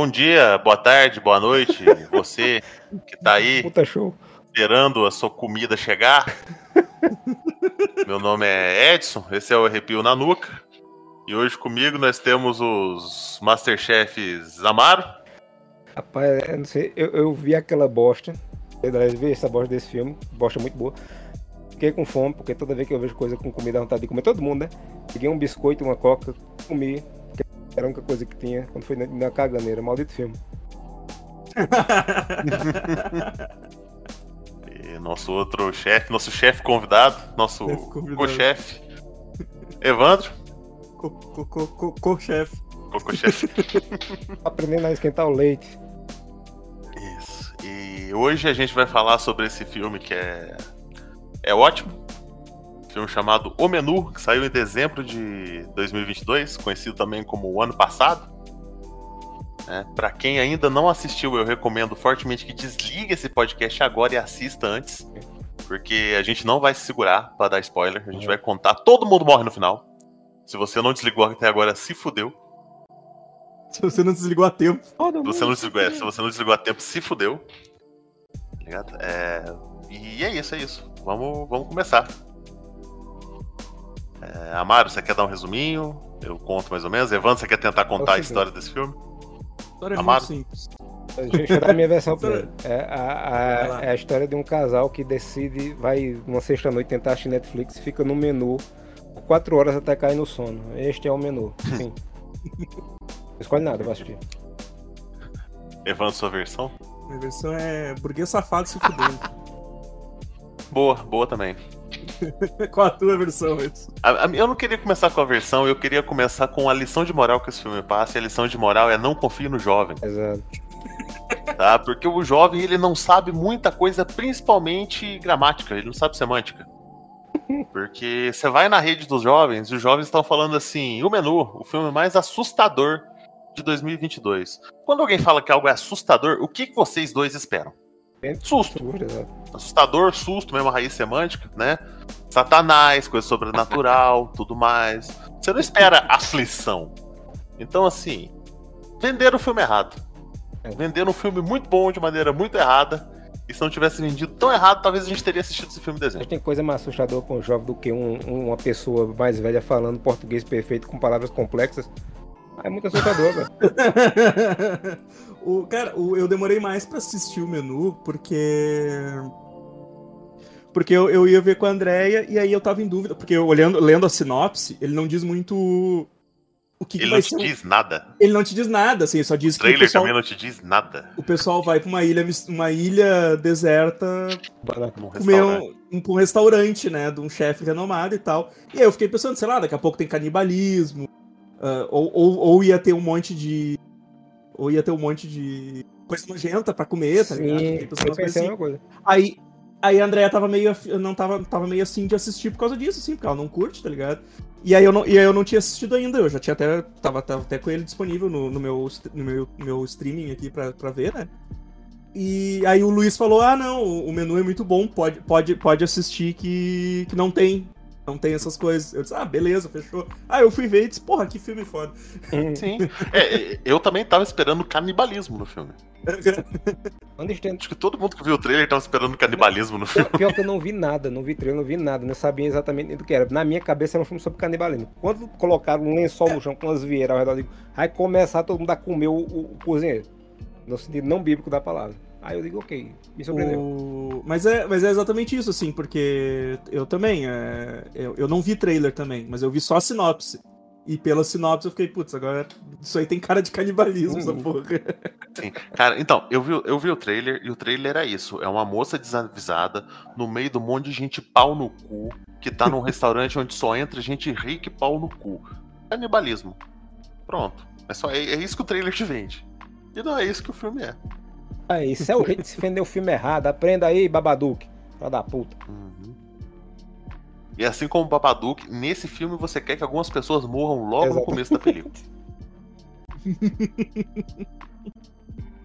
É, bom dia, boa tarde, boa noite, você que tá aí Puta show. esperando a sua comida chegar. Meu nome é Edson, esse é o Arrepio na Nuca. E hoje comigo nós temos os Masterchefs Amaro. Rapaz, eu não sei, eu, eu vi aquela bosta. Eu vi essa bosta desse filme, bosta muito boa. Fiquei com fome, porque toda vez que eu vejo coisa com comida, dá vontade de comer todo mundo, né? Peguei um biscoito, uma coca, comi. Era a única coisa que tinha quando foi na, na caganeira. Maldito filme. E nosso outro chefe, nosso chefe convidado, nosso co-chefe, Evandro. Co- co- co- co- Co-chefe. Co-chefe. Aprendendo a esquentar o leite. Isso. E hoje a gente vai falar sobre esse filme que é é ótimo. Filme chamado O Menu, que saiu em dezembro de 2022, conhecido também como o ano passado. É, para quem ainda não assistiu, eu recomendo fortemente que desligue esse podcast agora e assista antes, porque a gente não vai se segurar para dar spoiler. A gente vai contar, todo mundo morre no final. Se você não desligou até agora, se fudeu. Se você não desligou a tempo. Todo Se você não desligou, é, se você não desligou a tempo, se fudeu. Tá ligado? É, e é isso, é isso. Vamos, vamos começar. É, Amaro, você quer dar um resuminho? Eu conto mais ou menos. Evandro, você quer tentar contar a história desse filme? A história é Amado. muito simples. Deixa eu dar a minha versão primeiro. É a, a, é a história de um casal que decide, vai uma sexta-noite tentar assistir Netflix e fica no menu por quatro horas até cair no sono. Este é o menu. Sim. Não escolhe nada, vai assistir. Evandro, sua versão? Minha versão é burguês safado se fudendo. Boa, boa também. Qual a tua versão, Edson? Eu não queria começar com a versão, eu queria começar com a lição de moral que esse filme passa. E a lição de moral é não confie no jovem. Exato. tá? Porque o jovem ele não sabe muita coisa, principalmente gramática, ele não sabe semântica. Porque você vai na rede dos jovens e os jovens estão falando assim: o menu, o filme mais assustador de 2022. Quando alguém fala que algo é assustador, o que vocês dois esperam? Susto. Seguro, exato. Assustador, susto, mesmo raiz semântica, né? Satanás, coisa sobrenatural, tudo mais. Você não espera aflição. Então, assim, venderam o filme errado. Venderam um filme muito bom de maneira muito errada. E se não tivesse vendido tão errado, talvez a gente teria assistido esse filme em Mas tem coisa mais assustadora com o jovem do que um- um- uma pessoa mais velha falando português perfeito com palavras complexas. É muito assustador, velho. o, cara, o- eu demorei mais pra assistir o menu porque. Porque eu, eu ia ver com a Andrea e aí eu tava em dúvida. Porque eu olhando, lendo a sinopse, ele não diz muito o que, que Ele não te um- diz nada. Ele não te diz nada, assim, só diz O que o trailer pessoal, também não te diz nada. o pessoal vai pra uma ilha, uma ilha deserta Num comer restaurante. um, um, pra um restaurante, né? De um chefe renomado e tal. E aí eu fiquei pensando, sei lá, daqui a pouco tem canibalismo. ah, ou, ou, ou ia ter um monte de. Ou ia ter um monte de coisa nojenta pra comer, tá ligado? Sim, eu pensei assim. coisa. Aí, aí a Andrea tava meio. Não tava, tava meio assim de assistir por causa disso, assim, porque ela não curte, tá ligado? E aí eu não, e aí eu não tinha assistido ainda, eu já tinha até. Tava, tava até com ele disponível no, no meu, no meu, meu streaming aqui pra, pra ver, né? E aí o Luiz falou: ah, não, o o menu é muito bom, pode, pode, pode assistir que, que não tem. Não tem essas coisas. Eu disse, ah, beleza, fechou. Ah, eu fui ver e disse, porra, que filme foda. Sim. É, eu também tava esperando canibalismo no filme. Acho que todo mundo que viu o trailer tava esperando canibalismo no filme. Pior, pior que eu não vi nada, não vi trailer, não vi nada, não sabia exatamente do que era. Na minha cabeça era um filme sobre canibalismo. Quando colocaram um lençol no chão com umas vieiras ao redor, digo, vai começar todo mundo a comer o, o- o cozinheiro. No sentido não bíblico da palavra. Aí eu digo, ok, me surpreendeu. O- Mas, é, mas é exatamente isso, assim, porque eu também, é, eu, eu não vi trailer também, mas eu vi só a sinopse. E pela sinopse eu fiquei, putz, agora isso aí tem cara de canibalismo, essa Uhum. porra. Sim. Cara, então, eu vi, eu vi o trailer e o trailer era isso. É uma moça desavisada no meio de um monte de gente pau no cu, que tá num restaurante onde só entra gente rica e pau no cu. Canibalismo. Pronto. É, só, é, é isso que o trailer te vende. E não é isso que o filme é. Ah, isso é o jeito de se vender o filme errado. Aprenda aí, Babadook. Filha da puta. Uhum. E assim como o Babadook, nesse filme você quer que algumas pessoas morram logo no começo da película.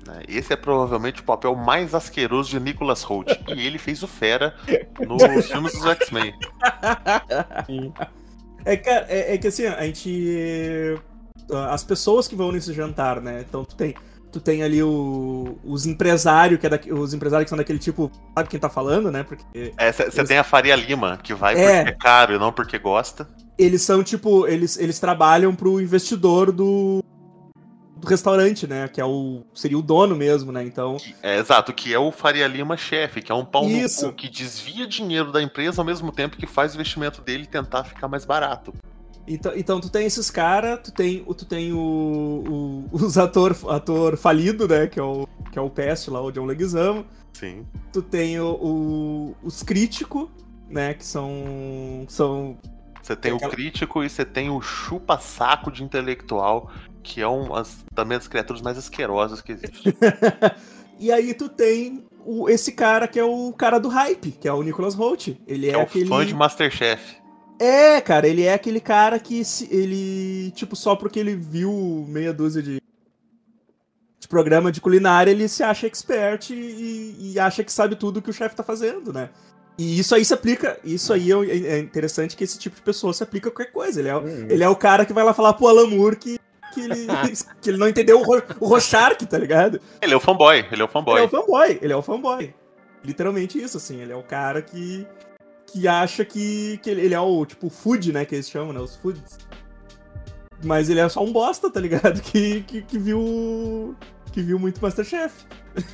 Né, Esse é provavelmente o papel mais asqueroso de Nicholas Hoult. E ele fez o Fera nos filmes dos X-Men. É, cara, é, é que assim, a gente. as pessoas que vão nesse jantar, né? Então tu tem, tu tem ali o, os empresários, que é da, os empresários que são daquele tipo, sabe quem tá falando, né? Porque É, você Eles- tem a Faria Lima, que vai É. porque é caro e não porque gosta. eles são tipo, eles, eles trabalham pro investidor do, do restaurante, né? Que é o seria o dono mesmo, né? Então, é, exato, que é o Faria Lima chefe, que é um pau Isso. no cu que desvia dinheiro da empresa ao mesmo tempo que faz o investimento dele tentar ficar mais barato. Então, então tu tem esses caras, tu tem, o- tu tem o, o- os ator, ator falido, né? Que é o, que é o Pest lá, o John Leguizamo. Sim. Tu tem o, o- os críticos, né? Que são. são Você tem Aquela- o crítico e você tem o chupa-saco de intelectual, que é um, as, também das criaturas mais asquerosas que existem. e aí tu tem o, esse cara que é o cara do hype, que é o Nicholas Holt. Ele Que é, é o aquele. fã de Masterchef. É, cara, ele é aquele cara que se, ele, tipo, só porque ele viu meia dúzia de, de programa de culinária, ele se acha expert e, e acha que sabe tudo que o chefe tá fazendo, né? E isso aí se aplica, isso aí é, é interessante que esse tipo de pessoa se aplica a qualquer coisa. Ele é, o- Hum. ele é o cara que vai lá falar pro Alan Moore que, que, ele, que ele não entendeu o, Ro, o Rorschach, tá ligado? Ele é o fanboy, ele é o fanboy. Ele é o fanboy, ele é o fanboy. Literalmente isso, assim. Ele é o cara que, que acha que, que ele, é o, tipo, food, né, que eles chamam, né, os foods. Mas ele é só um bosta, tá ligado? Que, que, que viu que viu muito Masterchef.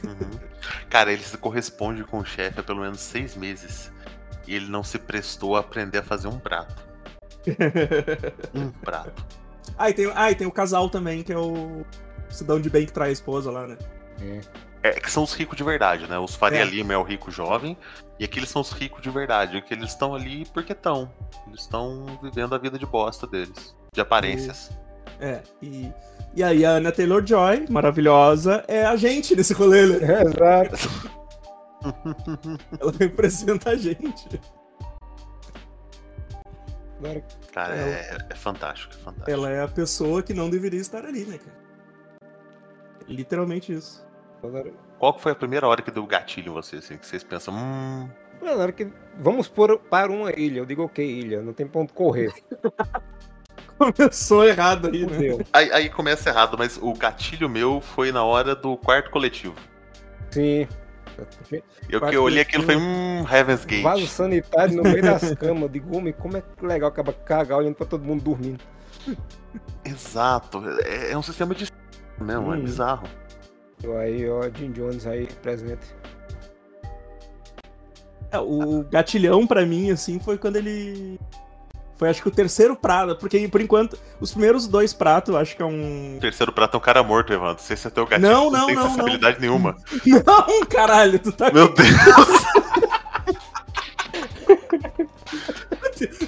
Uhum. Cara, ele se corresponde com o chefe há pelo menos seis meses. E ele não se prestou a aprender a fazer um prato. Um prato. ah, e tem, ah, e tem o casal também, que é o cidadão de bem que trai a esposa lá, né? É que são os ricos de verdade, né? Os Faria É. Lima é o rico jovem. E aqueles são os ricos de verdade. Que eles estão ali porque estão. Eles estão vivendo a vida de bosta deles. De aparências. É, e, e aí a Anna Taylor-Joy, maravilhosa, é a gente nesse rolê, né? É, exato. Ela representa a gente. Agora, Cara, Ela- é, é fantástico, é fantástico. Ela é a pessoa que não deveria estar ali, né, cara? Literalmente isso. Agora- Qual que foi a primeira hora que deu gatilho em vocês, assim? Que vocês pensam, hum. agora que vamos por, para uma ilha. Eu digo, ok, ilha, não tem ponto correr. Começou errado aí, né? Aí, aí começa errado, mas o gatilho meu foi na hora do quarto coletivo. Sim. Eu que eu olhei aquilo e falei, hum, Heaven's Gate. Vaso sanitário no meio das camas. Eu Digo, homem, como é que legal acaba cagar olhando pra todo mundo dormindo. Exato. É, é um sistema de mesmo, é Hum. bizarro. Aí, ó, Jim Jones aí presente. É, o gatilhão pra mim, assim, foi quando ele. Foi acho que o terceiro prato, porque por enquanto, os primeiros dois pratos, acho que é um. O terceiro prato é um cara morto, Evandro. Se esse é teu gatilho, Não, tu não, tem não, sensibilidade nenhuma. Não, caralho, tu tá Meu Deus.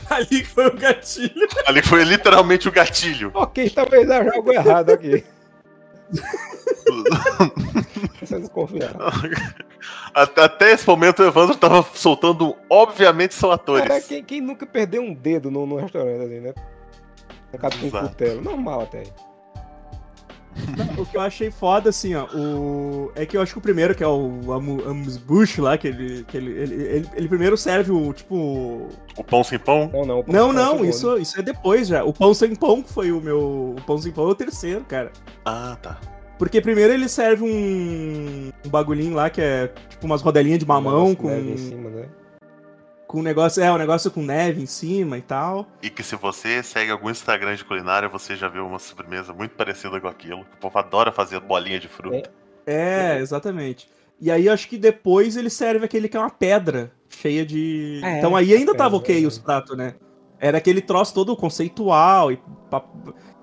ali foi o gatilho. Ali foi literalmente o gatilho. Ok, talvez haja algo errado aqui. Até, esse momento o Evandro tava soltando, obviamente, são atores. Cara, quem, quem nunca perdeu um dedo no, no restaurante, assim, né? Acaba com um cutelo. Normal até. O que eu achei foda, assim, ó, o... é que eu acho que o primeiro, que é o Amu- Amuse-Bush lá, que, ele, que ele, ele, ele, ele primeiro serve o, tipo... O pão sem pão. Não, não. Não, não, Segundo. isso, isso é depois já. O Pão Sem Pão foi o meu... O Pão Sem Pão é o terceiro, cara. Ah, tá. Porque primeiro ele serve um, um bagulhinho lá que é tipo umas rodelinhas de mamão Negócio com, em cima, né? Com um negócio, é, um negócio com neve em cima e tal. E que se você segue algum Instagram de culinária, você já viu uma sobremesa muito parecida com aquilo. O povo adora fazer bolinha de fruta. É, exatamente. E aí acho que depois ele serve aquele que é uma pedra cheia de. É, então aí ainda tava ok é. os pratos, né? Era aquele troço todo conceitual e, pap...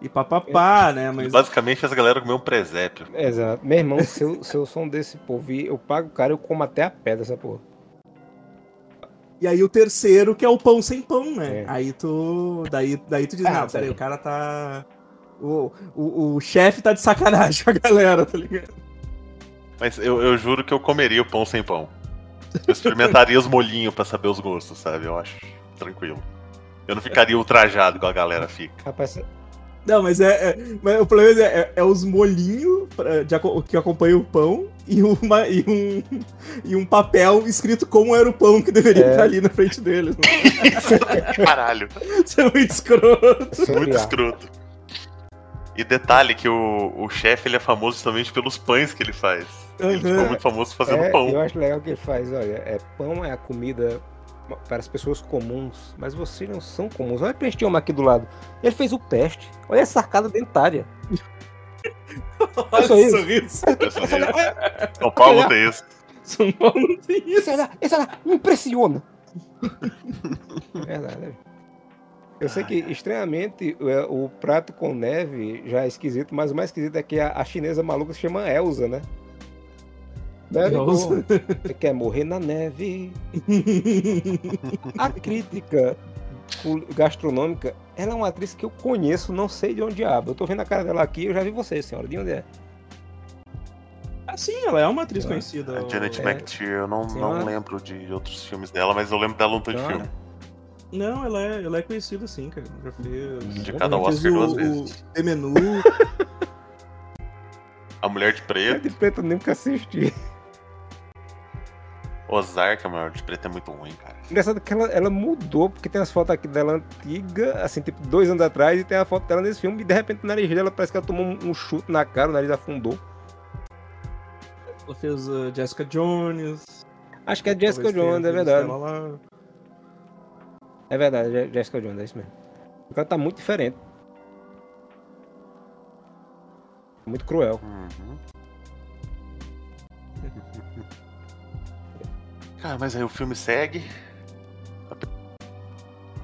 e papapá, né? Mas. Basicamente, essa galera comeu um presépio. Exato. Meu irmão, se eu, se eu sou um desse povo e eu pago o cara, eu como até a pedra, essa porra. E aí o terceiro que é o pão sem pão, né? É. Aí tu. Daí, daí tu diz, Ah, não, peraí, sim. o cara tá. O, o, o chefe tá de sacanagem com a galera, tá ligado? Mas eu, eu juro que eu comeria o pão sem pão. Eu experimentaria os molhinhos pra saber os gostos, sabe? Eu acho tranquilo. Eu não ficaria ultrajado igual a galera fica. Rapaz, Não, mas é. é- mas o problema é, é, é os molhinhos pra- de que acompanham o pão e, uma, e, um, e um papel escrito como era o pão que deveria É. estar ali na frente deles. Caralho, Isso é muito escroto. muito sobre a- escroto. E detalhe que o, o chefe ele é famoso justamente pelos pães que ele faz. Ele Uhum. ficou muito famoso fazendo É, pão. eu acho legal que ele faz, olha, é, pão é a comida para as pessoas comuns, mas vocês não são comuns. Olha o peste homem aqui do lado. Ele fez o peste. Olha essa arcada dentária. Olha só o sorriso. Essa São Paulo tem isso. São Paulo não tem isso. esse olhar, esse olhar me impressiona. Verdade. né? Eu sei que estranhamente é, o prato com neve já é esquisito, mas o mais esquisito é que a, a chinesa maluca se chama Elsa, né? Neve como? Você quer morrer na neve? A crítica gastronômica, ela é uma atriz que eu conheço, não sei de onde diabo. Eu tô vendo a cara dela aqui, eu já vi você, senhora. De onde é? Ah, sim, ela é uma atriz conhecida. A Janet É. McTeer, eu não, não lembro de outros filmes dela, mas eu lembro dela um tanto de filme. Não, ela é, ela é conhecida sim, cara. Já fez. Indicada ao Oscar o- duas o vezes. The Menu. A Mulher de É Preto, de preto eu nunca assisti. Ozark, a Mulher de Preto é muito ruim, cara. Engraçado que ela, ela mudou, porque tem as fotos aqui dela antiga, assim, tipo, dois anos atrás, e tem a foto dela nesse filme, e de repente o nariz dela parece que ela tomou um, um chute na cara, o nariz afundou. Ela fez uh, Jessica Jones. Acho que é Jessica Jones, é verdade. É verdade, Je- Jessica Jones, é isso mesmo. Porque ela tá muito diferente. Muito cruel. Uhum. Cara, mas aí o filme segue.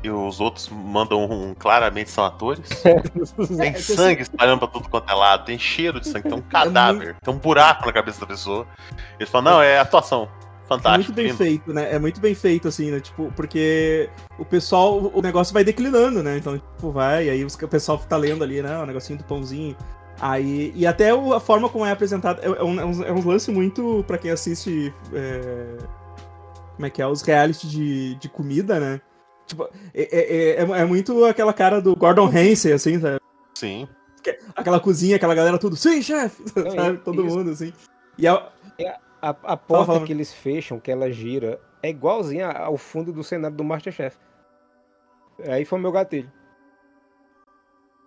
E os outros mandam um, claramente são atores. Tem É que, sangue espalhando pra tudo quanto é lado, tem cheiro de sangue, tem um cadáver, tem um buraco na cabeça da pessoa. Eles falam, não, é atuação. É Fantástico. muito bem lindo." feito, né? É muito bem feito, assim, né? Tipo, porque o pessoal, o negócio vai declinando, né? Então, tipo, vai, aí o pessoal tá lendo ali, né? O negocinho do pãozinho. Aí, e até o- a forma como é apresentado é, é um, é um, é lance muito pra quem assiste. é, como é que é? Os reality de, de comida, né? Tipo, é, é, é, é muito aquela cara do Gordon Ramsay, assim, sabe? Sim. Aquela cozinha, aquela galera tudo, sim, chefe! Sabe? Todo isso. mundo, assim. E a, A, a porta falando. que eles fecham, que ela gira, é igualzinha ao fundo do cenário do Masterchef. Aí foi meu gatilho.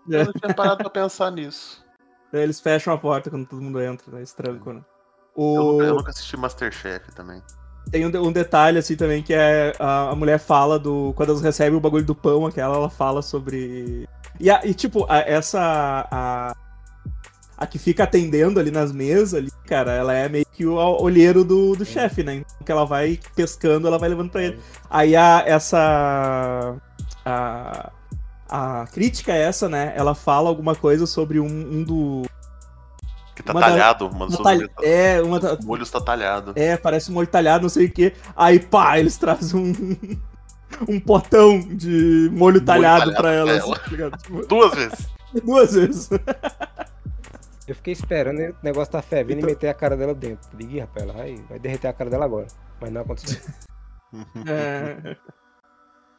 Eu não tinha parado pra pensar nisso. Eles fecham a porta quando todo mundo entra, né? Esse tranco, né? Eu, O... nunca- eu nunca assisti Masterchef também. Tem um, um detalhe, assim, também, que é a, a mulher fala do... Quando elas recebem o bagulho do pão, aquela, ela fala sobre... E, a- e, tipo, a- essa... A, a que fica atendendo ali nas mesas, ali, cara, ela é meio que o olheiro do, do chefe, né? Então, que ela vai pescando, ela vai levando pra ele. Aí a, essa... A, a crítica é essa, né? Ela fala alguma coisa sobre um, um do... Que tá Uma da- talhado, das uma tal- é, uma da- O molho está talhado. É, parece um molho talhado, não sei o quê. Aí, pá, eles trazem um, um potão de molho talhado, talhado pra ela. pra assim, ela. tá ligado? Tipo, Duas vezes. duas vezes. Eu fiquei esperando o negócio tá fervendo Então- e meter a cara dela dentro. Liguei, rapaz, ela vai, vai derreter a cara dela agora. Mas não aconteceu. É,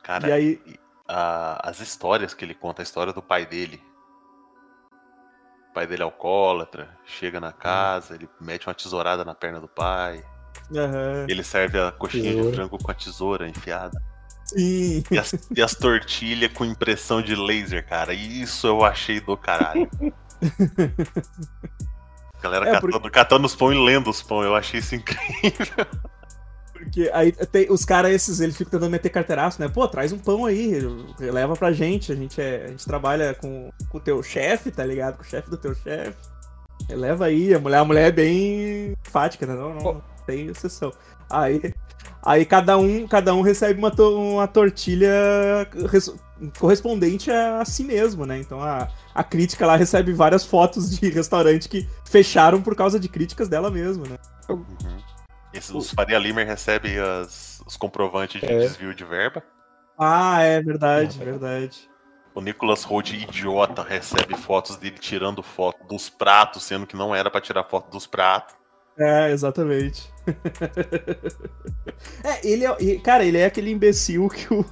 Cara, e aí, a- as histórias que ele conta, a história do pai dele. O pai dele é alcoólatra, chega na casa, ele mete uma tesourada na perna do pai. aham, Ele serve a coxinha de Tesoura. frango com a tesoura enfiada. sim. E as, e as tortilhas com impressão de laser, cara. Isso eu achei do caralho. Galera É, catando, catando os pão e lendo os pão. Eu achei isso incrível. Porque aí tem, os caras esses, eles ficam tentando meter carteiraço, né? Pô, traz um pão aí, leva pra gente. A gente, é, a gente trabalha com, com o teu chefe, tá ligado? Com o chefe do teu chefe. Leva aí, a mulher, a mulher é bem fática, né? Não, não, tem exceção. Aí, aí cada, um, cada um recebe uma, to- uma tortilha res- correspondente a, a si mesmo, né? Então a, a crítica lá recebe várias fotos de restaurante que fecharam por causa de críticas dela mesmo, né? Uhum. Esses, os Faria Limer recebem as- os comprovantes de É. desvio de verba. Ah, é verdade, verdade. O Nicholas Holt, idiota, recebe fotos dele tirando foto dos pratos, sendo que não era pra tirar foto dos pratos. É, exatamente. é, ele é. Cara, ele é aquele imbecil que o.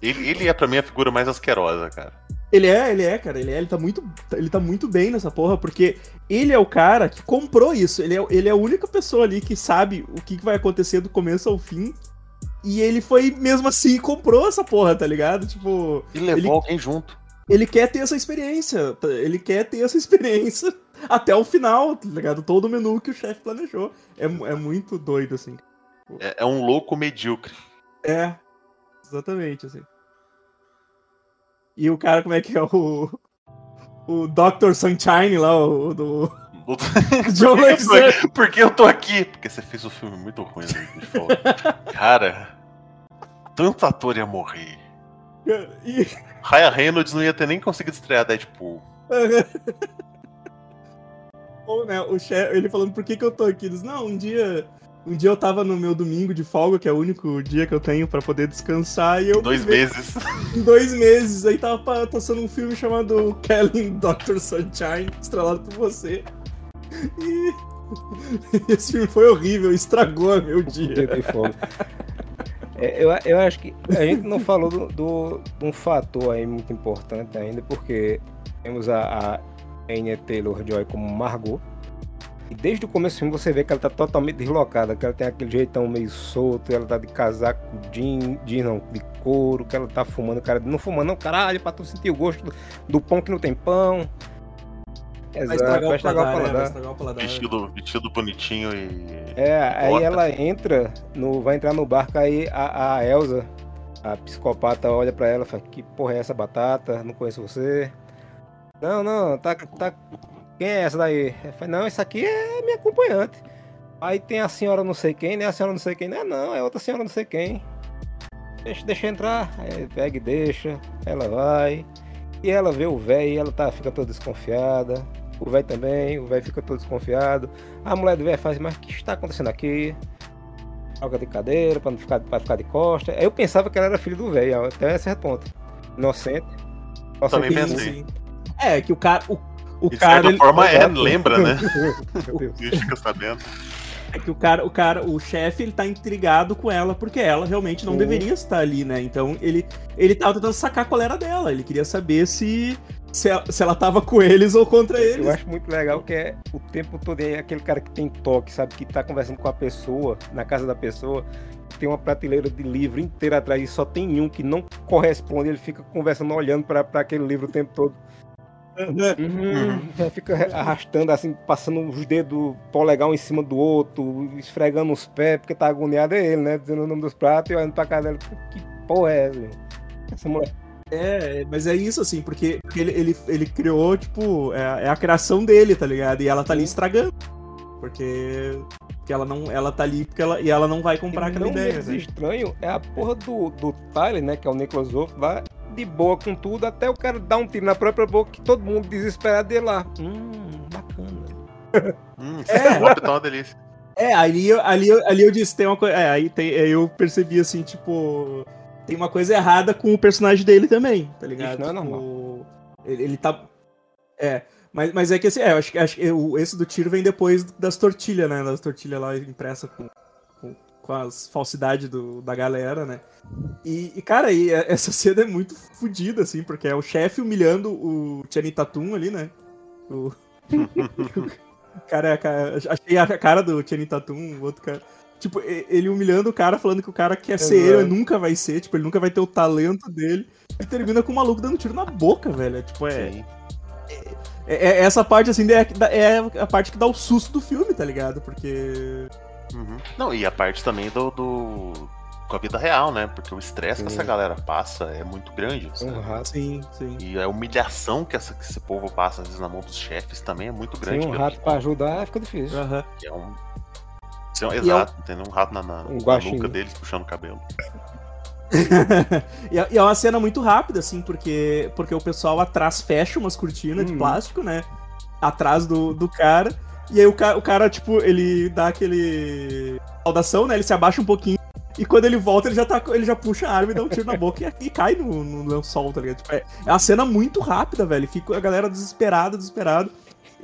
Ele, ele é pra mim a figura mais asquerosa, cara. Ele é, ele é, cara. Ele é, ele tá muito. Ele tá muito bem nessa porra, porque ele é o cara que comprou isso. Ele é, ele é a única pessoa ali que sabe o que vai acontecer do começo ao fim. E ele foi, mesmo assim, comprou essa porra, tá ligado? Tipo. E levou Ele- alguém junto. ele quer ter essa experiência. Ele quer ter essa experiência até o final, tá ligado? Todo o menu que o chefe planejou. É, é muito doido, assim. É, é um louco medíocre. É, exatamente, assim. E o cara, como é que é o. O Dr. Sunshine lá, o do. John que por que eu tô aqui? Porque você fez um filme muito ruim, né? Cara, tanto ator ia morrer. E... Raya Reynolds não ia ter nem conseguido estrear Deadpool. Ou, né, o chefe, ele falando por que, que eu tô aqui. Ele diz, não, um dia. Um dia eu tava no meu domingo de folga, que é o único dia que eu tenho para poder descansar, e eu. Dois meses. Dois meses. Aí tava passando um filme chamado Kelly Dr. Sunshine, estrelado por você. E. Esse filme foi horrível, estragou meu dia. É, eu, eu acho que a gente não falou do, do, de um fator aí muito importante ainda, porque temos a, a Anya Taylor-Joy como Margot, e desde o começo do filme você vê que ela tá totalmente deslocada, que ela tem aquele jeitão meio solto, ela tá de casaco jean, jean não, de couro, que ela tá fumando, cara, não fumando não, caralho, pra tu sentir o gosto do, do pão que não tem pão. Exato, vai estragar, o paladar. Estragar o paladar. Vestido, vestido bonitinho e. É, aí ela entra, no, vai entrar no barco, aí a, a Elsa, a psicopata, olha pra ela e fala: Que porra é essa batata? Não conheço você. Não, não, tá. tá... Quem é essa daí? Eu falei, não, essa aqui é minha acompanhante. Aí tem a senhora não sei quem, né? A senhora não sei quem, não é não, é outra senhora não sei quem. Deixa, deixa entrar. Aí pega e deixa. Ela vai. E ela vê o velho e ela tá, fica toda desconfiada o velho também, o velho fica todo desconfiado. A mulher do velho faz, mas o que está acontecendo aqui? Joga de cadeira para não ficar, pra ficar de costa. Eu pensava que ela era filho do velho, até certo ponto. Inocente. Nossa, Também pensei. É, que o cara. O, o de cara. De certa forma, é, lembra, né? o fica sabendo. É que o cara, o cara, o chefe, ele tá intrigado com ela porque ela realmente não uhum. deveria estar ali, né? Então ele, ele tava tentando sacar qual era dela. Ele queria saber se se ela, se ela tava com eles ou contra eles. Eu acho muito legal que é o tempo todo é aquele cara que tem toque, sabe? Que tá conversando com a pessoa, na casa da pessoa, tem uma prateleira de livro inteira atrás e só tem um que não corresponde, ele fica conversando, olhando para aquele livro o tempo todo. Uhum. Já fica arrastando assim, passando os dedos polegar um em cima do outro, esfregando os pés, porque tá agoniado é ele, né? Dizendo o nome dos pratos e olhando pra cara dele. Que porra é essa? Essa mulher. É, mas é isso, assim, porque, ele, ele, ele criou, tipo, é, é, a criação dele, tá ligado? E ela tá ali estragando. Porque, porque ela não ela tá ali porque ela, e ela não vai comprar e aquela não ideia. O né? estranho é a porra do, do Tyler, né? Que é o Nicholas Wolff, lá de boa com tudo, até o cara dar um tiro na própria boca que todo mundo desesperado dele lá. Hum, bacana. hum, é, tá uma delícia. É, ali, ali, ali eu disse, tem uma coisa. É, aí tem, eu percebi assim, tipo tem uma coisa errada com o personagem dele também, tá ligado? Isso não é normal. Ele, ele tá. É. Mas, mas é que assim, é, eu acho que acho, eu, esse do tiro vem depois das tortilhas, né? Das tortilhas lá impressa com, com, as falsidades do, da galera, né? E, e, cara, e é, essa cena é muito fodida, assim, porque é o chefe humilhando o Channing Tatum ali, né? O... cara, cara, achei a cara do Channing Tatum, o outro cara. Tipo, ele humilhando o cara, falando que o cara quer ser ele, nunca vai ser, tipo, ele nunca vai ter o talento dele. E termina com o maluco dando tiro na boca, velho. É, tipo, é, é, é, é. essa parte, assim, é, é a parte que dá o susto do filme, tá ligado? Porque. Uhum. Não, e a parte também do, do com a vida real, né? Porque o estresse que essa galera passa é muito grande. Uhum, sim, sim. E a humilhação que, essa, que esse povo passa, às vezes, na mão dos chefes também é muito grande. Tem um rato pra ajudar, fica difícil. Uhum. É um é exato, eu... tem um rato na, na, um na nuca deles puxando o cabelo. É, e é uma cena muito rápida, assim, porque, porque o pessoal atrás fecha umas cortinas uhum. de plástico, né? Atrás do, do cara. E aí o cara, o cara, tipo, ele dá aquele. Saudação, né? Ele se abaixa um pouquinho. E quando ele volta, ele já, tá, ele já puxa a arma e dá um tiro na boca e, e cai no, no lençol, tá ligado? Tipo, é, é uma cena muito rápida, velho. Fica a galera desesperada, desesperada.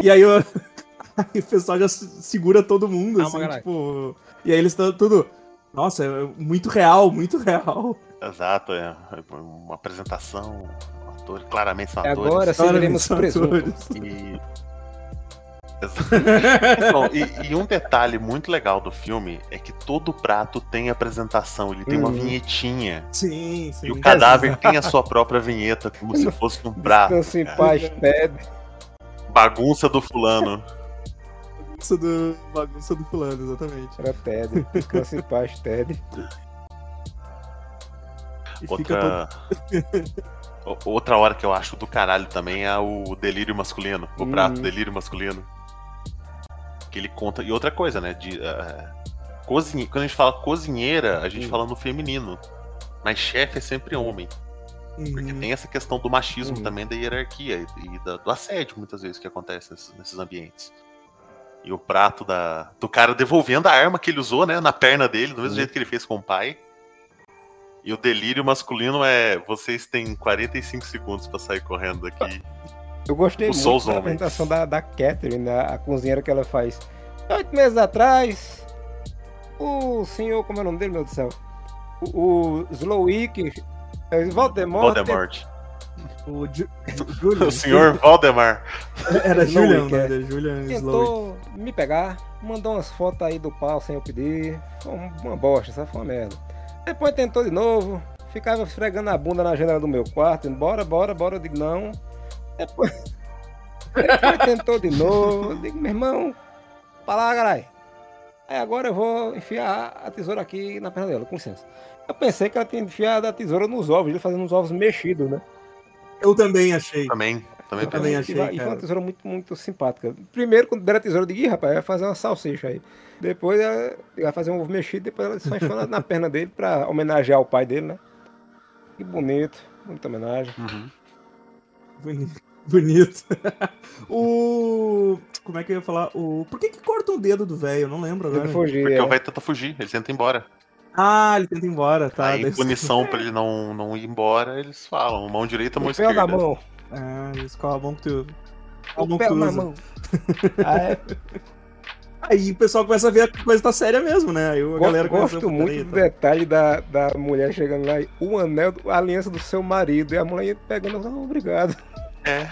E aí eu, Aí o pessoal já segura todo mundo, Calma, assim, tipo. E aí eles estão tudo. Nossa, é muito real, muito real. Exato, é uma apresentação, um ator, claramente são atores. Agora seguiremos presos. E... Bom, e, e, um detalhe muito legal do filme é que todo prato tem apresentação, ele tem uma uhum. vinhetinha. Sim, sim. E o cadáver tem a sua própria vinheta, como se fosse um prato. Descanse em paz, Ted. Bagunça do fulano. Bagunça do, bagunça do fulano, exatamente. Era Ted. Descanse em paz, Ted. Outra... Outra hora que eu acho do caralho também é o delírio masculino. O prato uhum. delírio masculino. Ele conta. E outra coisa, né? De, uh, cozinhe... Quando a gente fala cozinheira, a gente uhum. fala no feminino. Mas chefe é sempre homem. Uhum. Porque tem essa questão do machismo uhum. também, da hierarquia e da, do assédio, muitas vezes, que acontece nesses, nesses ambientes. E o prato da, do cara devolvendo a arma que ele usou, né, na perna dele, do mesmo uhum. jeito que ele fez com o pai. E o delírio masculino é vocês têm 45 segundos para sair correndo daqui. Eu gostei muito da apresentação da, da Catherine, a, a cozinheira que ela faz. Oito meses atrás, o senhor, como é o nome dele, meu Deus do céu? O, o Slowick, é, Voldemort. Voldemort. O, Ju, o senhor Valdemar. Era Julian, né? Era Julian Tentou me pegar, mandou umas fotos aí do pau sem eu pedir. Foi uma bosta, sabe? Foi uma merda. Depois tentou de novo, ficava esfregando a bunda na janela do meu quarto, bora, bora, bora, eu digo não. Depois, depois tentou de novo, eu digo, meu irmão, para lá, caralho. Aí agora eu vou enfiar a tesoura aqui na perna dela, com licença. Eu pensei que ela tinha enfiado a tesoura nos ovos, ele fazendo uns ovos mexidos, né? Eu também achei. Também. Também, eu também achei. E, foi uma tesoura muito, muito simpática. Primeiro, quando deram a tesoura, eu digo, rapaz, vai fazer uma salsicha aí. Depois ela vai fazer um ovo mexido, depois ela só enfia na perna dele pra homenagear o pai dele, né? Que bonito, muita homenagem. Uhum. Bonito. Bonito. o. Como é que eu ia falar? O... Por que, que corta o dedo do velho? Eu não lembro agora. Fugir, Porque é. o velho tenta fugir, ele tenta ir embora. Ah, ele tenta ir embora, tá. Aí, punição pra ele não, não ir embora, eles falam: mão direita, mão esquerda. Da mão. Ah, eles qual a mão que tu. A mão que tu usa? Mão. ah, é. Aí o pessoal começa a ver a coisa tá séria mesmo, né? Aí a galera Gosto muito do detalhe da, da mulher chegando lá e o anel, a aliança do seu marido. E a mulher pegando, oh, obrigado. É.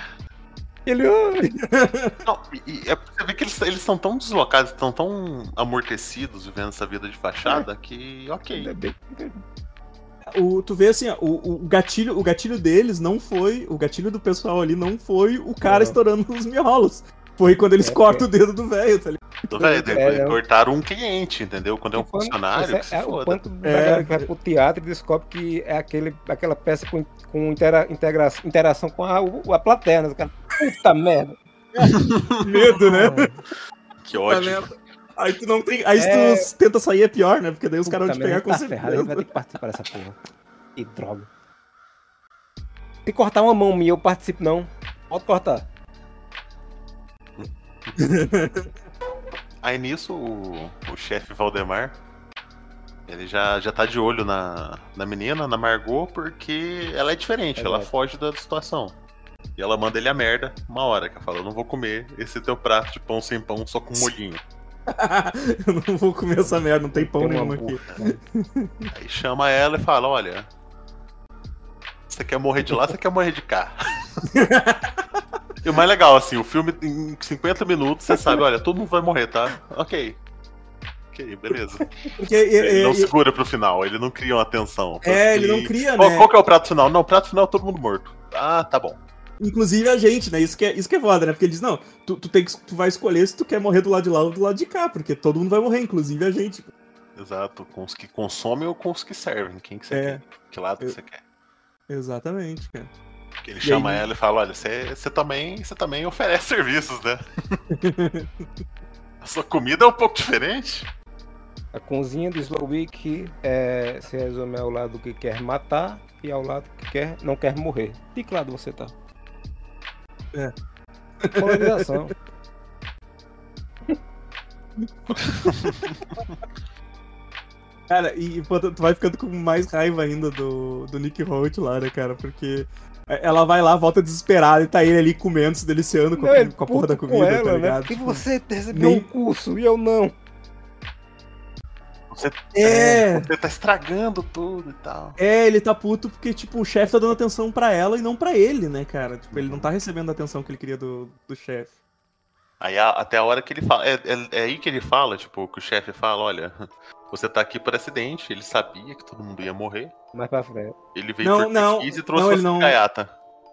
Ele. Não, e, é porque você vê que eles, eles são tão deslocados, estão tão amortecidos vivendo essa vida de fachada é. que, ok. O, tu vê assim, o, o, gatilho, o gatilho deles não foi. O gatilho do pessoal ali não foi o cara não. estourando os miolos. Foi quando eles é, cortam é. o dedo do velho, tá ligado? Do velho, é, cortaram um cliente, entendeu? Quando é um quando, funcionário, é, é o quanto da galera que vai pro teatro e descobre que é aquele, aquela peça com, com intera, integra, interação com a, a plateia, né? Puta merda. Medo, né? Que ódio. Aí tu não tem. Aí é... tu tenta sair é pior, né? Porque daí os caras vão te pegar com tá certeza. Ferrado, vai ter que participar dessa porra. Que droga. Se cortar uma mão minha, eu participo não. Pode cortar. Aí nisso, o, o chefe Valdemar, ele já, já tá de olho na, na menina, na Margot, porque ela é diferente, é ela foge da situação. E ela manda ele a merda uma hora, que ela fala, eu não vou comer esse teu prato de pão sem pão só com molhinho. eu não vou comer essa merda, não tem pão tem nenhum aqui. Aí chama ela e fala, olha, você quer morrer de lá, você quer morrer de cá. E o mais legal, assim, o filme em 50 minutos você sabe, olha, todo mundo vai morrer, tá? Ok. Ok, beleza. Porque, ele não segura pro final, ele não cria uma tensão. É, ele não cria, qual, né? Qual que é o prato final? Não, o prato final é todo mundo morto. Ah, tá bom. Inclusive a gente, né? Isso que é, isso que é foda, né? Porque ele diz, não, tu, tu, tem que, tu vai escolher se tu quer morrer do lado de lá ou do lado de cá, porque todo mundo vai morrer, inclusive a gente. Exato, com os que consomem ou com os que servem. Quem que você é. quer? Que lado Eu... você quer? Exatamente, cara. Que ele e chama aí... ela e fala, olha, você, também, você também oferece serviços, né? a sua comida é um pouco diferente. A cozinha do Slowick é, se resume ao lado que quer matar e ao lado que quer, não quer morrer. De que lado você tá? É. Polarização. Cara, e pô, tu vai ficando com mais raiva ainda do, do Nick Holt lá, né, cara? Porque ela vai lá, volta desesperada e tá ele ali comendo, se deliciando com, a, com a porra da comida, tá ela, tá ligado? Né? Porque você recebeu Nem... um curso e eu não. Você, é... você tá estragando tudo e tal. É, ele tá puto porque, tipo, o chefe tá dando atenção para ela e não para ele, né, cara? Tipo, ele não tá recebendo a atenção que ele queria do, do chefe. Aí a- até a hora que ele fala. É, é- é aí que ele fala, tipo, que o chefe fala, olha, você tá aqui por acidente, ele sabia que todo mundo ia morrer. Mais pra frente. Ele veio Não, por não, e trouxe não, ele não- gaiata.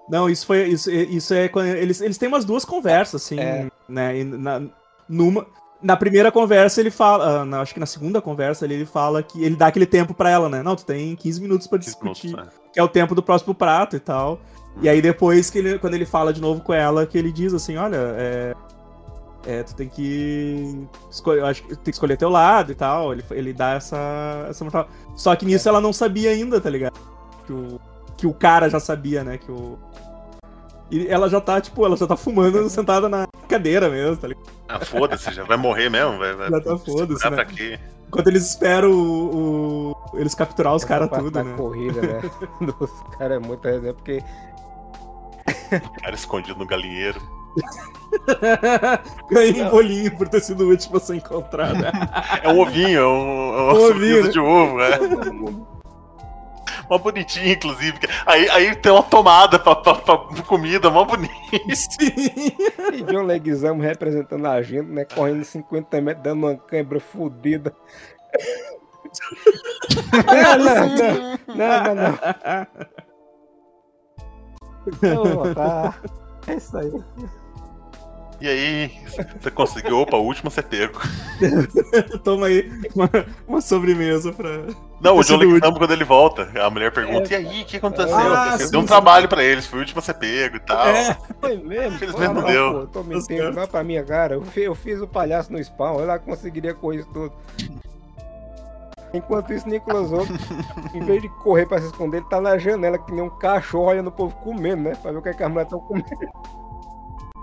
Não, isso foi. Isso, isso é quando. Eles, eles têm umas duas conversas, assim, É. né? e na, numa. Na primeira conversa ele fala, ah, na- acho que na segunda conversa ele, ele fala que ele dá aquele tempo pra ela, né? Não, tu tem 15 minutos pra 15 minutos, discutir, né? que é o tempo do próximo prato e tal. E aí depois que ele, quando ele fala de novo com ela, que ele diz assim, olha, é, é, tu tem que escolher, eu acho que tem que escolher teu lado e tal. Ele, ele dá essa, essa moral. Só que nisso ela não sabia ainda, tá ligado? Que o, que o cara já sabia, né? Que o e ela já tá, tipo, ela já tá fumando sentada na cadeira mesmo, tá ligado? Ah, foda-se, já vai morrer mesmo, vai, vai Já tá foda-se, né? quê? Enquanto eles esperam o, o- eles capturar os caras tudo, da né? corrida, né? Dos caras é muito resenha, porque O cara escondido no galinheiro. Ganhei um bolinho por ter sido o último a ser encontrado. É um ovinho, é um, é uma Um surpresa ovinho, né? de ovo, é. Mó bonitinho, inclusive. Aí, aí tem uma tomada pra, pra, pra comida, mó bonito. Sim. E John Leguizamo representando a gente, né? Correndo 50 metros, dando uma cãibra fodida. não, não, não, não, não, não. Não, tá. É isso aí. E aí, você conseguiu, opa, o último você pego. Toma aí uma, uma sobremesa pra. Não, o John Leguizamo, quando ele volta, a mulher pergunta, e aí, o que aconteceu? Ah, Deu sim, um sim. trabalho pra eles, foi o último a ser pego e tal. É, Foi mesmo? Infelizmente não deu. Pô, tô mentindo, é pra minha cara. Eu fiz, eu fiz o palhaço no spawn, ela conseguiria correr isso tudo. Enquanto isso, Nicolas Holt, em vez de correr pra se esconder, ele tá na janela que nem um cachorro olhando o povo comendo, né? Pra ver o que, é que as mulheres estão comendo.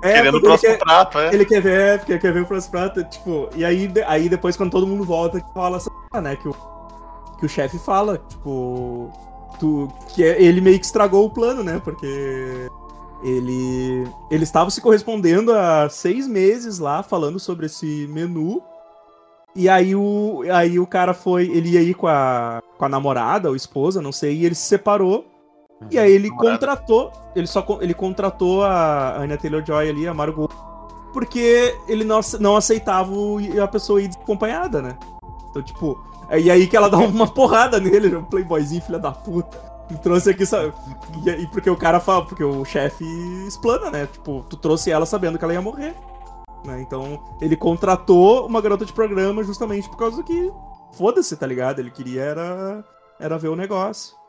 É Querendo o próximo quer, prato, é. ele quer ver, porque quer ver o próximo prato, tipo, e aí, aí depois quando todo mundo volta, fala essa, né, que o, que o chefe fala, tipo, tu, que é- ele meio que estragou o plano, né, porque ele, ele estava se correspondendo há seis meses lá, falando sobre esse menu, e aí o, aí o cara foi, ele ia ir com a, com a namorada ou esposa, não sei, e ele se separou, e aí ele contratou, ele só ele contratou a Anya Taylor-Joy ali, a Margot, porque ele não, não aceitava a pessoa ir desacompanhada, né? Então, tipo, e aí que ela dá uma porrada nele, um playboyzinho, filha da puta. Me trouxe aqui, sabe? E porque o cara fala, porque o chefe explana, né? Tipo, tu trouxe ela sabendo que ela ia morrer. Né? Então, ele contratou uma garota de programa justamente por causa que. Foda-se, tá ligado? Ele queria era, era ver o negócio.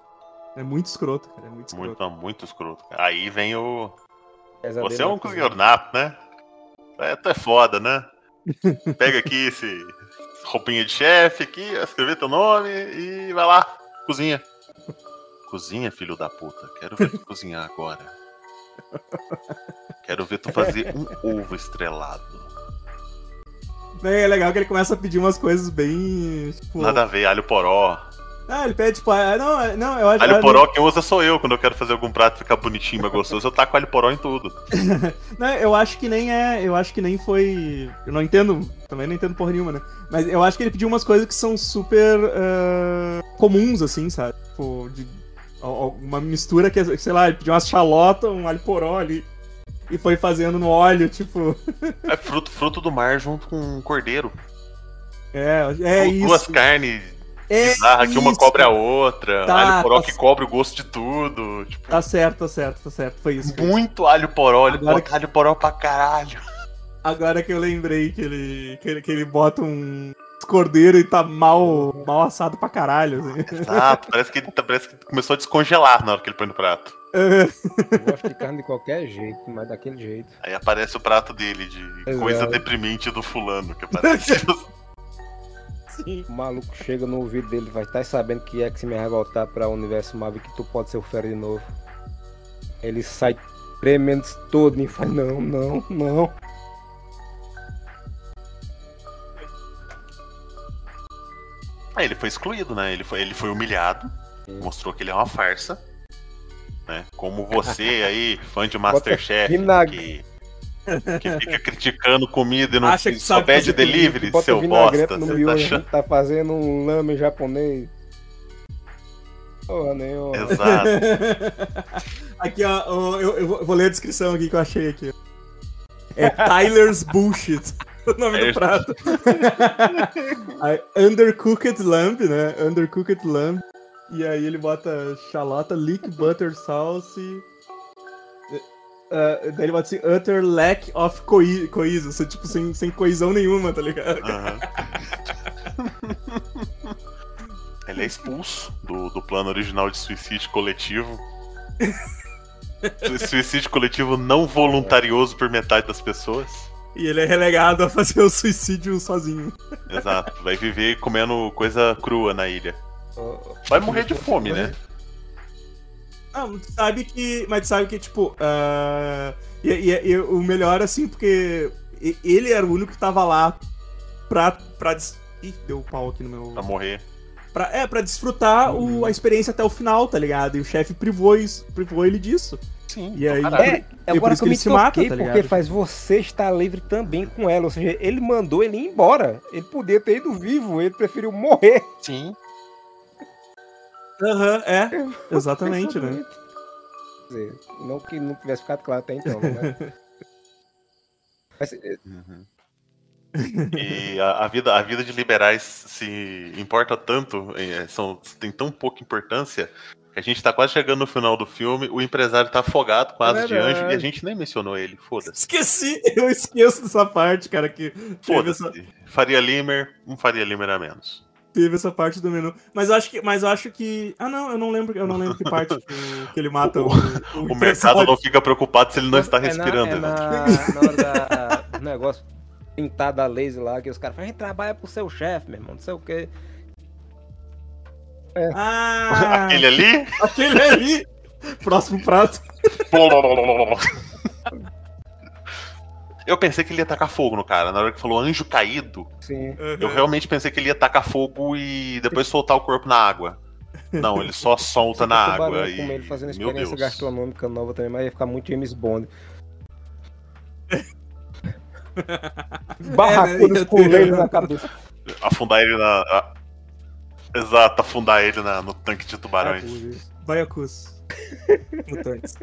É muito escroto, cara. É muito escroto. Muito, muito escroto. cara. Aí vem o. Pesadelo Você é um cozinheiro nato, né? É, tu é foda, né? Pega aqui esse roupinha de chefe aqui, escrever teu nome e vai lá, cozinha. Cozinha, filho da puta. Quero ver tu cozinhar agora. Quero ver tu fazer um ovo estrelado. É legal que ele começa a pedir umas coisas bem. Tipo, Nada a ver, alho poró. Ah, ele pede, tipo, ah, não, não, eu acho Alho poró quem usa sou eu. Quando eu quero fazer algum prato ficar bonitinho, mas gostoso, eu taco alho poró em tudo. Não, eu acho que nem é. Eu acho que nem foi. Eu não entendo. Também não entendo porra nenhuma, né? Mas eu acho que ele pediu umas coisas que são super ah, comuns, assim, sabe? Tipo, de, uma mistura que, sei lá, ele pediu umas chalotas, um alho poró ali. E foi fazendo no óleo, tipo. É fruto, fruto do mar junto com um cordeiro. É, é Du- Duas isso. carnes É bizarras que uma isso. cobre a outra. Tá, alho poró tá que c- cobre o gosto de tudo. Tipo, Tá certo, tá certo, tá certo. Foi isso. isso. muito alho poró. Ele Agora bota alho poró pra caralho. Agora que eu lembrei que ele, que ele, que ele bota um cordeiro e tá mal, mal assado pra caralho. Assim. Exato, parece que ele tá- parece que começou a descongelar na hora que ele põe no prato. Eu gosto de carne de qualquer jeito, mas daquele jeito. Aí aparece o prato dele de Exato. coisa deprimente do fulano, que aparece. Sim. O maluco chega no ouvido dele, vai estar sabendo que X-Men vai voltar pra o universo Marvel que tu pode ser o Fera de novo. Ele sai tremendo todo e fala, não, não, não. Aí ele foi excluído, né? Ele foi, ele foi humilhado, mostrou que ele é uma farsa. Né? Como você aí, fã de Masterchef, que, que fica criticando comida e não Acha que só pede delivery, seu bosta. no tá tá fazendo um lame japonês. Porra nenhuma. Exato. aqui, ó, eu, eu vou- ler a descrição aqui que eu achei aqui. É Tyler's Bullshit. O nome É do prato. Undercooked Lamb, né? Undercooked Lamb. E aí ele bota xalota, leek butter sauce. Uh, daí ele bota assim, utter lack of coi coisa, assim, tipo, sem, sem coesão nenhuma, tá ligado? Aham. Ele é expulso do, do plano original de suicídio coletivo. Su- Suicídio coletivo não voluntarioso por metade das pessoas. E ele é relegado a fazer o suicídio sozinho. Exato. Vai viver comendo coisa crua na ilha. Ó, Vai morrer de fome, né? Ah, mas tu sabe que. Mas tu sabe que, tipo. ah, e, e- e o melhor, assim, porque ele era o único que tava lá pra. pra des... Ih, deu pau aqui no meu. Pra morrer. Pra, é, pra desfrutar o- a experiência até o final, tá ligado? E o chefe privou, is- privou ele disso. Sim. E aí- caralho. É, E agora isso que eu me ele se mata, toquei, tá porque ligado? faz você estar livre também com ela. Ou seja, ele mandou ele ir embora. Ele podia ter ido vivo, ele preferiu morrer. Sim. Aham, é. Exatamente, né? Dizer, não que não tivesse ficado claro até então, né? Mas, é, Uhum. E a, a vida, a vida de liberais se importa tanto, eh, são, tem tão pouca importância, que a gente tá quase chegando no final do filme, o empresário tá afogado com asas de anjo e a gente nem mencionou ele. Foda-se. Esqueci, eu esqueço dessa parte, cara, que teve essa, Foda-se. Faria Limer, um Faria Limer a menos. Teve essa parte do menu. Mas eu acho que. Mas eu acho que. Ah não, eu não lembro, eu não lembro que parte que, o- que ele mata o. O mercado não fica preocupado se ele não está é na- respirando. É né? na, na hora da, do negócio pintado a laser lá, que os caras falam, a gente trabalha pro seu chefe, meu irmão, não sei o quê. Ah! Aquele ali? Aquele ali! Próximo prato. Eu pensei que ele ia tacar fogo no cara. Na hora que falou anjo caído, Sim. eu realmente pensei que ele ia tacar fogo e depois soltar o corpo na água. Não, ele só solta na água. com E... ele fazendo Meu experiência Deus. gastronômica nova também, mas ia ficar muito James Bond. Barracudas ia com ter- laser na cabeça. Afundar ele na. a- Exato, afundar ele na- no tanque de tubarões. Baiacus. Mutantes.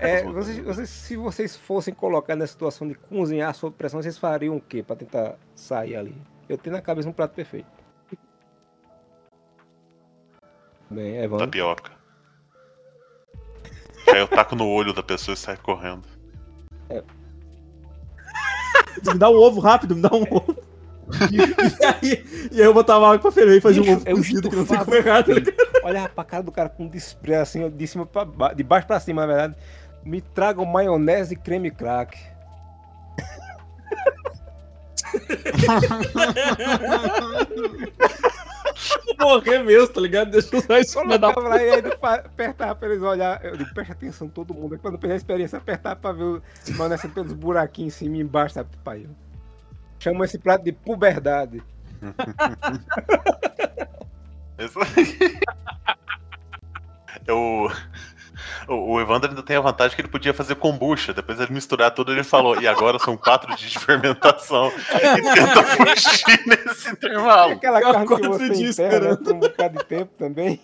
É, vocês, vocês- se vocês fossem colocar na situação de cozinhar sob pressão, vocês fariam o quê pra tentar sair ali? Eu tenho na cabeça um prato perfeito. Bem, Evandro. Tapioca. Aí eu taco no olho da pessoa e sai correndo. Me dá um ovo rápido, me dá um ovo. E, aí, e aí eu botava água pra ferver e fazia um ovo eu cozido que não sei como errar, tá o ligado? peito. Olhava pra cara do cara com desprezo assim, de cima pra baixo, de baixo pra cima, na verdade. Me tragam maionese e creme crack. Morrer mesmo, tá ligado? Deixa eu usar isso pra dar e aí apertava pra eles olhar. Eu digo, presta atenção todo mundo. Quando eu perdi a experiência, apertava pra ver o maionese pelos buraquinhos em cima e embaixo, sabe, pai? Chama esse prato de puberdade. Isso aí. Eu... O Evandro ainda tem a vantagem que ele podia fazer kombucha. Depois ele misturar tudo, ele falou. E agora são quatro dias de fermentação. E tenta fugir nesse intervalo. Aquela Fica carne que você dias enterra esperando. por um bocado de tempo também.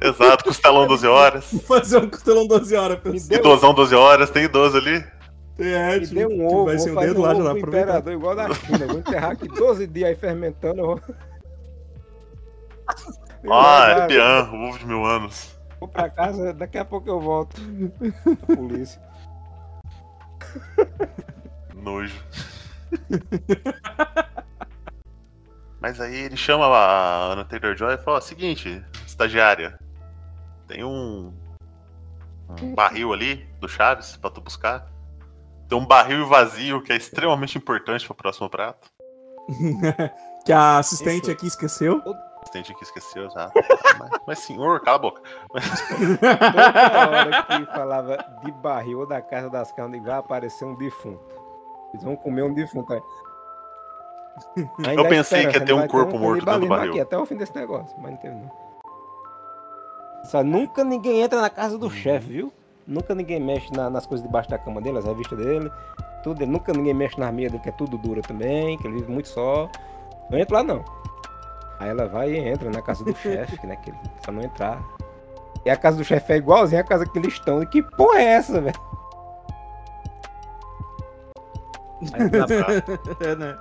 Exato, costelão 12 horas. fazer um costelão 12 horas. Pessoal. Idosão 12 horas, tem idoso ali. É, tipo, deu um ovo, vai vou ser um fazer dedo um lá, aproveitar. imperador igual da China. Vou enterrar aqui 12 dias aí fermentando. Vou... Ah, é pian, o ovo de mil anos. Vou pra casa, daqui a pouco eu volto. A polícia. Nojo. Mas aí ele chama a Ana Taylor Joy e fala: seguinte, estagiária, tem um, um barril ali do Chaves pra tu buscar. Tem um barril vazio que é extremamente importante pro próximo prato. que a assistente Isso. aqui esqueceu. Gente que esqueceu já. mas, mas senhor, cala a boca. Toda hora que falava de barril ou da casa das carnes, vai aparecer um defunto. Eles vão comer um defunto. aí. Ainda Eu pensei que ia esperança, ter um corpo morto dentro do barril. Aqui, até o fim desse negócio, mas não teve não. Só nunca ninguém entra na casa Uhum. do chefe, viu? Nunca ninguém mexe na- nas coisas debaixo da cama dele, as revistas dele. Tudo, nunca ninguém mexe na arminha dele, que é tudo dura também, que ele vive muito só. Não entra lá não. Aí ela vai e entra na casa do chefe, né? Que ele só não entrar. E a casa do chefe é igualzinha a casa que eles estão. E que porra é essa, velho? Aí dá pra- É, né?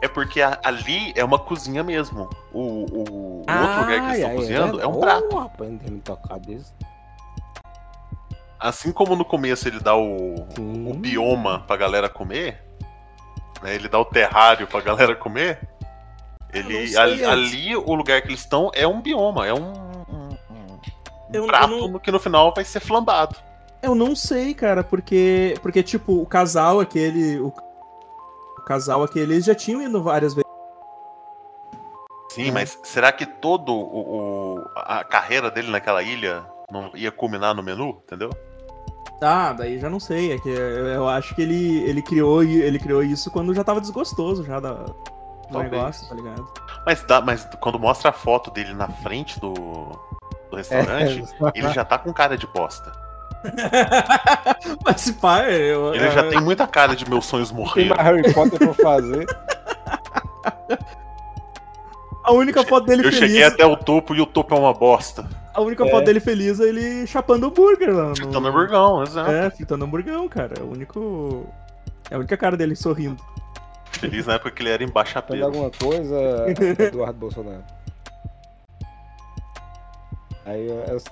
É porque a- ali é uma cozinha mesmo. O, o- o outro lugar que eles estão cozinhando é um Ô, prato. rapaz, não tem me tocado isso. Assim como no começo ele dá o, o Sim. bioma pra galera comer, né? Ele dá o terrário pra galera comer. Eu não Ele, ali, ali, o lugar que eles estão é um bioma, é um, um- um Eu- eu prato não- no que no final vai ser flambado. Eu não sei, cara, porque, porque tipo, o casal aquele. O, o casal aquele, eles já tinham ido várias vezes. Sim, É. mas será que todo o, o- a carreira dele naquela ilha não ia culminar no menu, entendeu? Ah, daí já não sei. É que eu, eu acho que ele, ele, criou, ele criou isso quando já tava desgostoso já da, do Talvez. negócio, tá ligado? Mas, dá, mas quando mostra a foto dele na frente do, do restaurante, ele já tá com cara de bosta. Mas se pá, eu, Ele já tem muita cara de meus sonhos Tem morreram. mais Harry Potter pra fazer. a única foto dele Eu feliz. cheguei até o topo e o topo é uma bosta. A única É. foto dele feliz é ele chapando hambúrguer lá. no- Fritando hamburgão, exato. É, fritando hamburgão, cara. É o único. É a única cara dele sorrindo. Feliz na época que ele era Faz embaixapeiro. alguma coisa, Eduardo Bolsonaro. Aí eu. eu...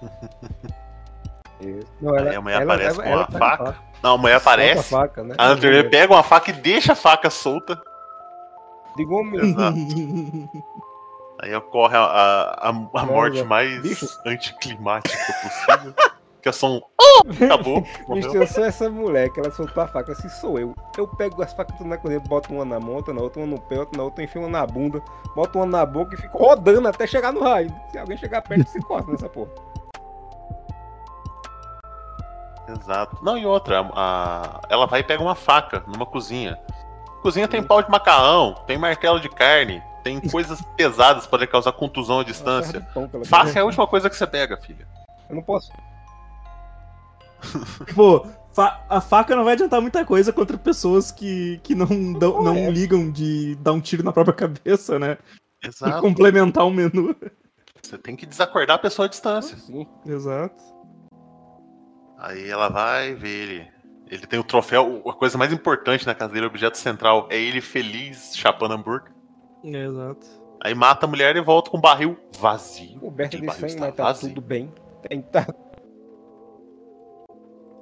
Isso. Não, Aí a mulher aparece com a tá faca. com Não, a mulher Solta aparece. A, faca, né? A Andrea pega uma faca e deixa a faca solta. Digo, homem, Exato. Aí ocorre a, a, a- a morte mais bicho. anticlimática possível. que é só um. "Oh!" Acabou. Bicho, eu sou essa mulher que ela soltou a faca, assim sou eu. Eu pego as facas tudo na cozinha, boto uma na mão, outra na outra, uma no pé, outra na outra, enfio uma na bunda, boto uma na boca e fico rodando até chegar no raio. Se alguém chegar perto, se corta nessa porra. Exato. Não, e outra, a- ela vai e pega uma faca numa cozinha. Cozinha tem pau de macarrão, tem martelo de carne, tem coisas pesadas que podem causar contusão à distância. Pão Faca é a última coisa que você pega, filha. Eu não posso. Pô, fa- a faca não vai adiantar muita coisa contra pessoas que, que não, dão- não é. ligam de dar um tiro na própria cabeça, né? E Exato. complementar o menu. Você tem que desacordar a pessoa à distância. Sim. Exato. Aí ela vai ver ele. Ele tem o troféu. A coisa mais importante na casa dele, o objeto central, é ele feliz chapando hambúrguer. Exato. Aí mata a mulher e volta com o barril vazio. Aquele de sangue, mas tá vazio. tudo bem. Tem, tá...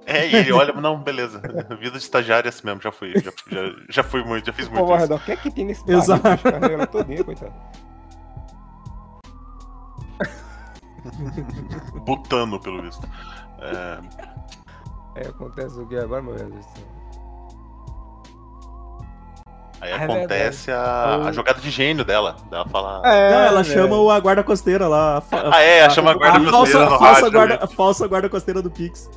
É, e ele olha, não, beleza. Vida de estagiário é assim mesmo, já fui. Já, já, já fui muito, já fiz muito isso. Arredor, o que é que tem nesse barril? Exato. todinha, coitado. Butano, pelo visto. É, É, acontece o que agora, meu Deus do céu. Aí É acontece a, a jogada de gênio dela. Dela fala. não, ela velho. chama o- a guarda costeira lá. Ah, é, chama a guarda a costeira falsa, falsa rádio, guarda, né? a falsa guarda costeira do Pix.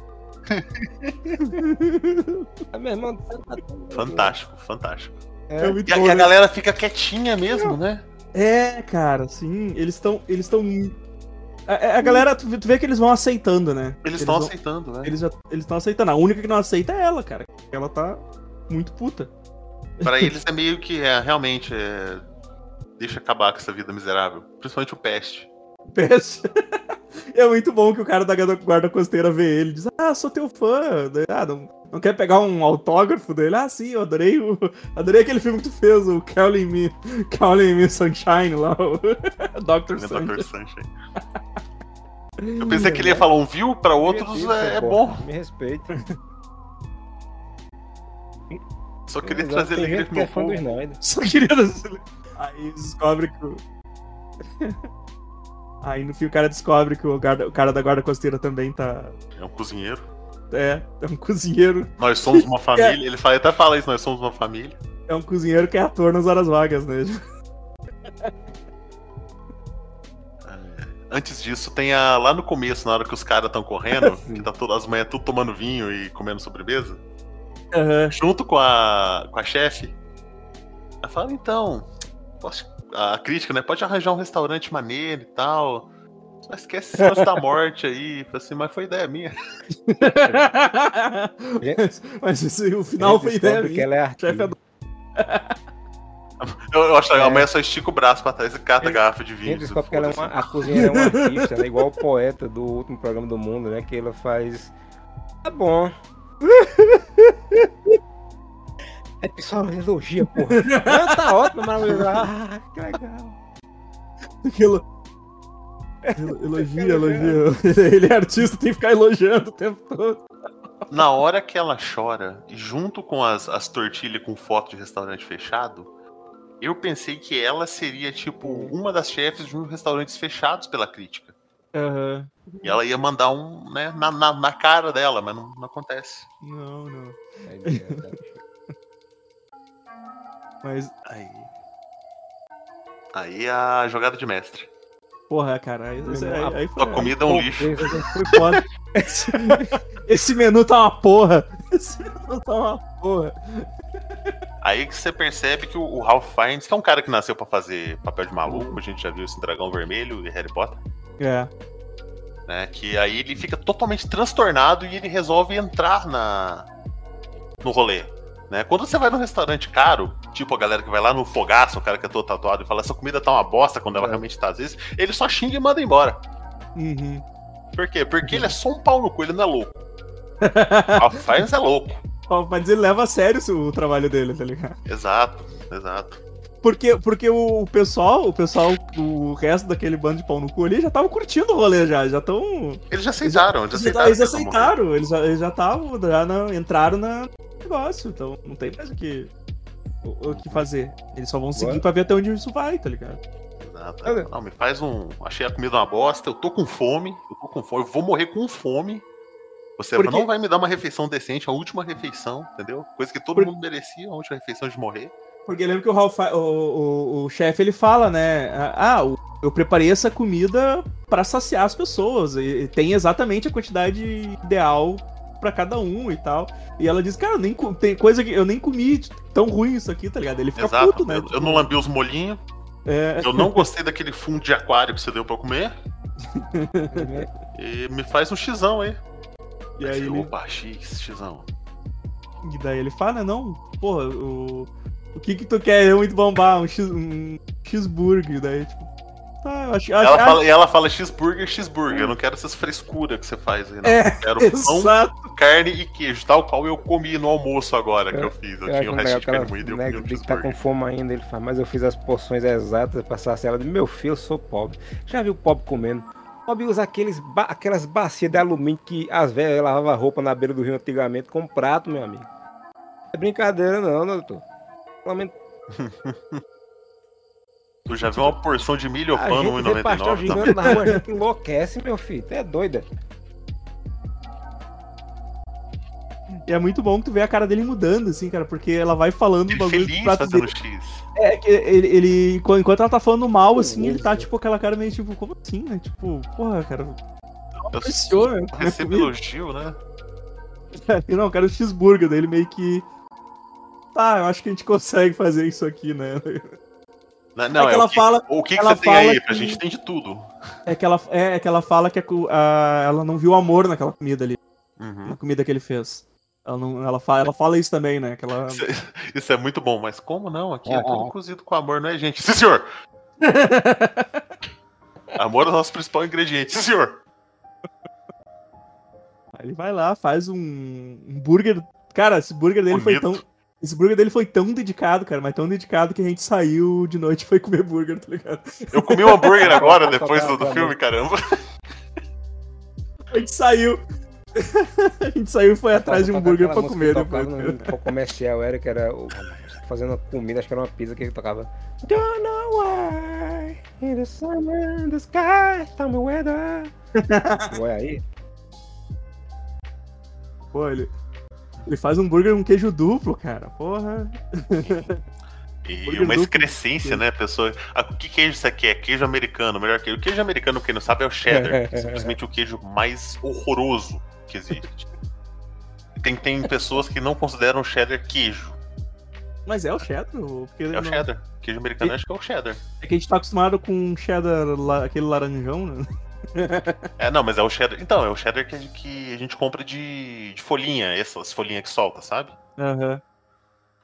Meu irmão, você tá- Fantástico, fantástico. É, É, muito E a, bom, e a né? galera fica quietinha mesmo, né? É, cara, sim. Eles estão. Eles estão. A, a galera, tu vê- tu vê que eles vão aceitando, né? Eles estão aceitando, né? Eles estão aceitando. A única que não aceita é ela, cara. Ela tá muito puta. Pra eles é meio que é, realmente é, deixa acabar com essa vida miserável. Principalmente o peste. Peste. É muito bom que o cara da guarda- costeira vê ele e diz: Ah, sou teu fã. Ah, não, não quer pegar um autógrafo dele? Ah, sim, eu adorei o. Adorei aquele filme que tu fez, o Calling Me, Calling Me Sunshine lá, o Dr. Sunshine. Dr. Sunshine. Eu pensei que ele ia falar um viu, pra outros é, é pô. bom. Me respeita. Só queria Exato, trazer alegria gente pro é meu povo. Só queria. dizer- Aí descobre que o. Aí no fim o cara descobre que o, guarda- o cara da guarda costeira também tá. É um cozinheiro. É, é um cozinheiro. Nós somos uma família. Ele fala, até fala isso, nós somos uma família. É um cozinheiro que é ator nas horas vagas, né? Antes disso, tem a. Lá no começo, na hora que os caras estão correndo, que tá todas as manhãs tudo tomando vinho e comendo sobremesa, Aham. junto com a. com a chefe. Ela fala, então. Posso, a crítica, né? Pode arranjar um restaurante maneiro e tal. Só esquece esse lance da morte aí. Fala assim, mas foi ideia minha. Mas o final foi ideia minha. ela é Chefe artista. Eu, eu acho que É. a mulher só estica o braço pra trás e cata a garrafa de vinho. Gente, descobre que ela é uma, a cozinheira é uma artista, né? Igual o poeta do último programa do mundo, né? Que ela faz. Tá bom. É pessoal, elogia, porra. Não, tá ótimo, maravilhoso. Ah, que legal. Aquilo. Elogia, elogia. Ele é artista, tem que ficar elogiando o tempo todo. Na hora que ela chora, junto com as, as tortilhas com foto de restaurante fechado, eu pensei que ela seria, tipo, uma das chefes de um restaurantes fechados pela crítica. Aham. E ela ia mandar um, né, na, na, na cara dela, mas não, não acontece. Não, não. Aí. Mas, Aí. Aí a jogada de mestre. porra, cara, aí, aí, aí foi, A comida é um lixo. Esse, esse menu tá uma porra. Esse menu tá uma porra. Aí que você percebe que o, o Ralph Fiennes, que é um cara que nasceu pra fazer papel de maluco, a gente já viu esse Dragão Vermelho e Harry Potter, É. né? Que aí ele fica totalmente transtornado e ele resolve entrar na no rolê. Né? Quando você vai num restaurante caro, tipo a galera que vai lá no fogaço, o cara que é todo tatuado e fala essa comida tá uma bosta quando ela É. realmente tá às vezes, ele só xinga e manda embora. Uhum. Por quê? Porque ele é só um pau no cu, ele não é louco. O Fiennes é louco. Mas ele leva a sério o trabalho dele, tá ligado? Exato, exato. Porque, porque o pessoal, o pessoal, o resto daquele bando de pau no cu ali já tava curtindo o rolê já, já tão... Eles já aceitaram, eles, Eles, aceitaram. eles morrer. aceitaram, eles já eles já estavam, já na- entraram na negócio, então não tem mais o que, o, o que fazer. Eles só vão seguir Ué? pra ver até onde isso vai, tá ligado? Exato. Não, me faz um. Achei a comida uma bosta, eu tô com fome, eu tô com fome, eu vou morrer com fome. Você Porque- não vai me dar uma refeição decente, a última refeição, entendeu? Coisa que todo Por- mundo merecia, a última refeição de morrer. Porque lembra que o, Ralph, o, o, o chefe ele fala, né? Ah, eu preparei essa comida pra saciar as pessoas. E, e tem exatamente a quantidade ideal pra cada um e tal. E ela diz, cara, nem tem coisa que eu nem comi tão ruim isso aqui, tá ligado? Ele fica Exato. puto, né? eu, eu não lambi os molinhos, É, eu não gostei daquele fundo de aquário que você deu pra eu comer. E me faz um xão aí. e aí ele, Opa, X, xão. E daí ele fala, não, porra, o, o que que tu quer é muito bombar, um, X, um cheeseburger, daí tipo, tá, eu acho, acho Ela acho- fala, e ela fala cheeseburger, cheeseburger. Eu não quero essas frescuras que você faz aí, não. É, eu quero pão, exato, carne e queijo, tal qual eu comi no almoço agora que Eu- eu fiz. Eu, Eu tinha acho o resto de carne moída e eu né, comi um que tá com cheeseburger. fome ainda. Ele fala, mas eu fiz as porções exatas pra saciar ela. Meu filho, eu sou pobre. Já viu pobre comendo? Pobre usa aqueles ba- aquelas bacias de alumínio que as velhas lavavam roupa na beira do rio antigamente com prato, meu amigo. É brincadeira não, né, doutor. Tu já viu uma porção de milho ou a pão gente vê pastel 1,99 também? gigante na rua, a gente enlouquece, meu filho. Tu é doida. e é muito bom que tu vê a cara dele mudando, assim, cara, porque ela vai falando Ele bagulhos feliz do prato fazendo dele. X. É, que ele, ele, enquanto ela tá falando mal, assim, ele tá, tipo, aquela cara meio, tipo, como assim, né, tipo, porra, cara, Eu apreciou, né, comida. elogio, né? não, eu quero o cheeseburger dele meio que, tá, eu acho que a gente consegue fazer isso aqui, né, Não, não, que é ela o que, fala- o que, que ela você tem fala aí? A que- gente tem de tudo. É que ela, é, é que ela fala que a a- ela não viu amor naquela comida ali, Uhum. na comida que ele fez. Ela, não, ela, fala, ela fala isso também, né? Que ela... Isso, é- isso é muito bom, mas como não? Aqui é Ah, tudo cozido com amor, não é, gente? Sim, senhor! amor é o nosso principal ingrediente, sim, senhor! Aí ele vai lá, faz um, um burger. Cara, esse burger dele foi Bonito. tão. Esse burger dele foi tão dedicado, cara, mas tão dedicado que a gente saiu de noite e foi comer burger, tá ligado? Eu comi um hambúrguer agora, Tá, depois tá, do, do tá filme, caramba. A gente saiu. a gente saiu e foi atrás de um burger pra comer depois. No, no comercial era que era o, fazendo comida, acho que era uma pizza que ele tocava. Don't know why in the summer in the sky, tell me weather. Ué, aí? Pô, ele. Ele faz um burger com queijo duplo, cara. Porra. E uma excrescência, né, pessoa? Ah, que queijo você quer? Queijo americano, melhor queijo. O queijo americano, quem não sabe, é o cheddar. que é simplesmente o queijo mais horroroso que existe. Tem, tem pessoas que não consideram o cheddar queijo. Mas é o cheddar? Porque É o não- cheddar. Queijo americano, acho que é o cheddar. É que a gente tá acostumado com cheddar, aquele laranjão, né? É, não, mas é o cheddar. Então, é o cheddar que a gente, que a gente compra de, de folhinha, essas folhinhas que solta, sabe? Aham.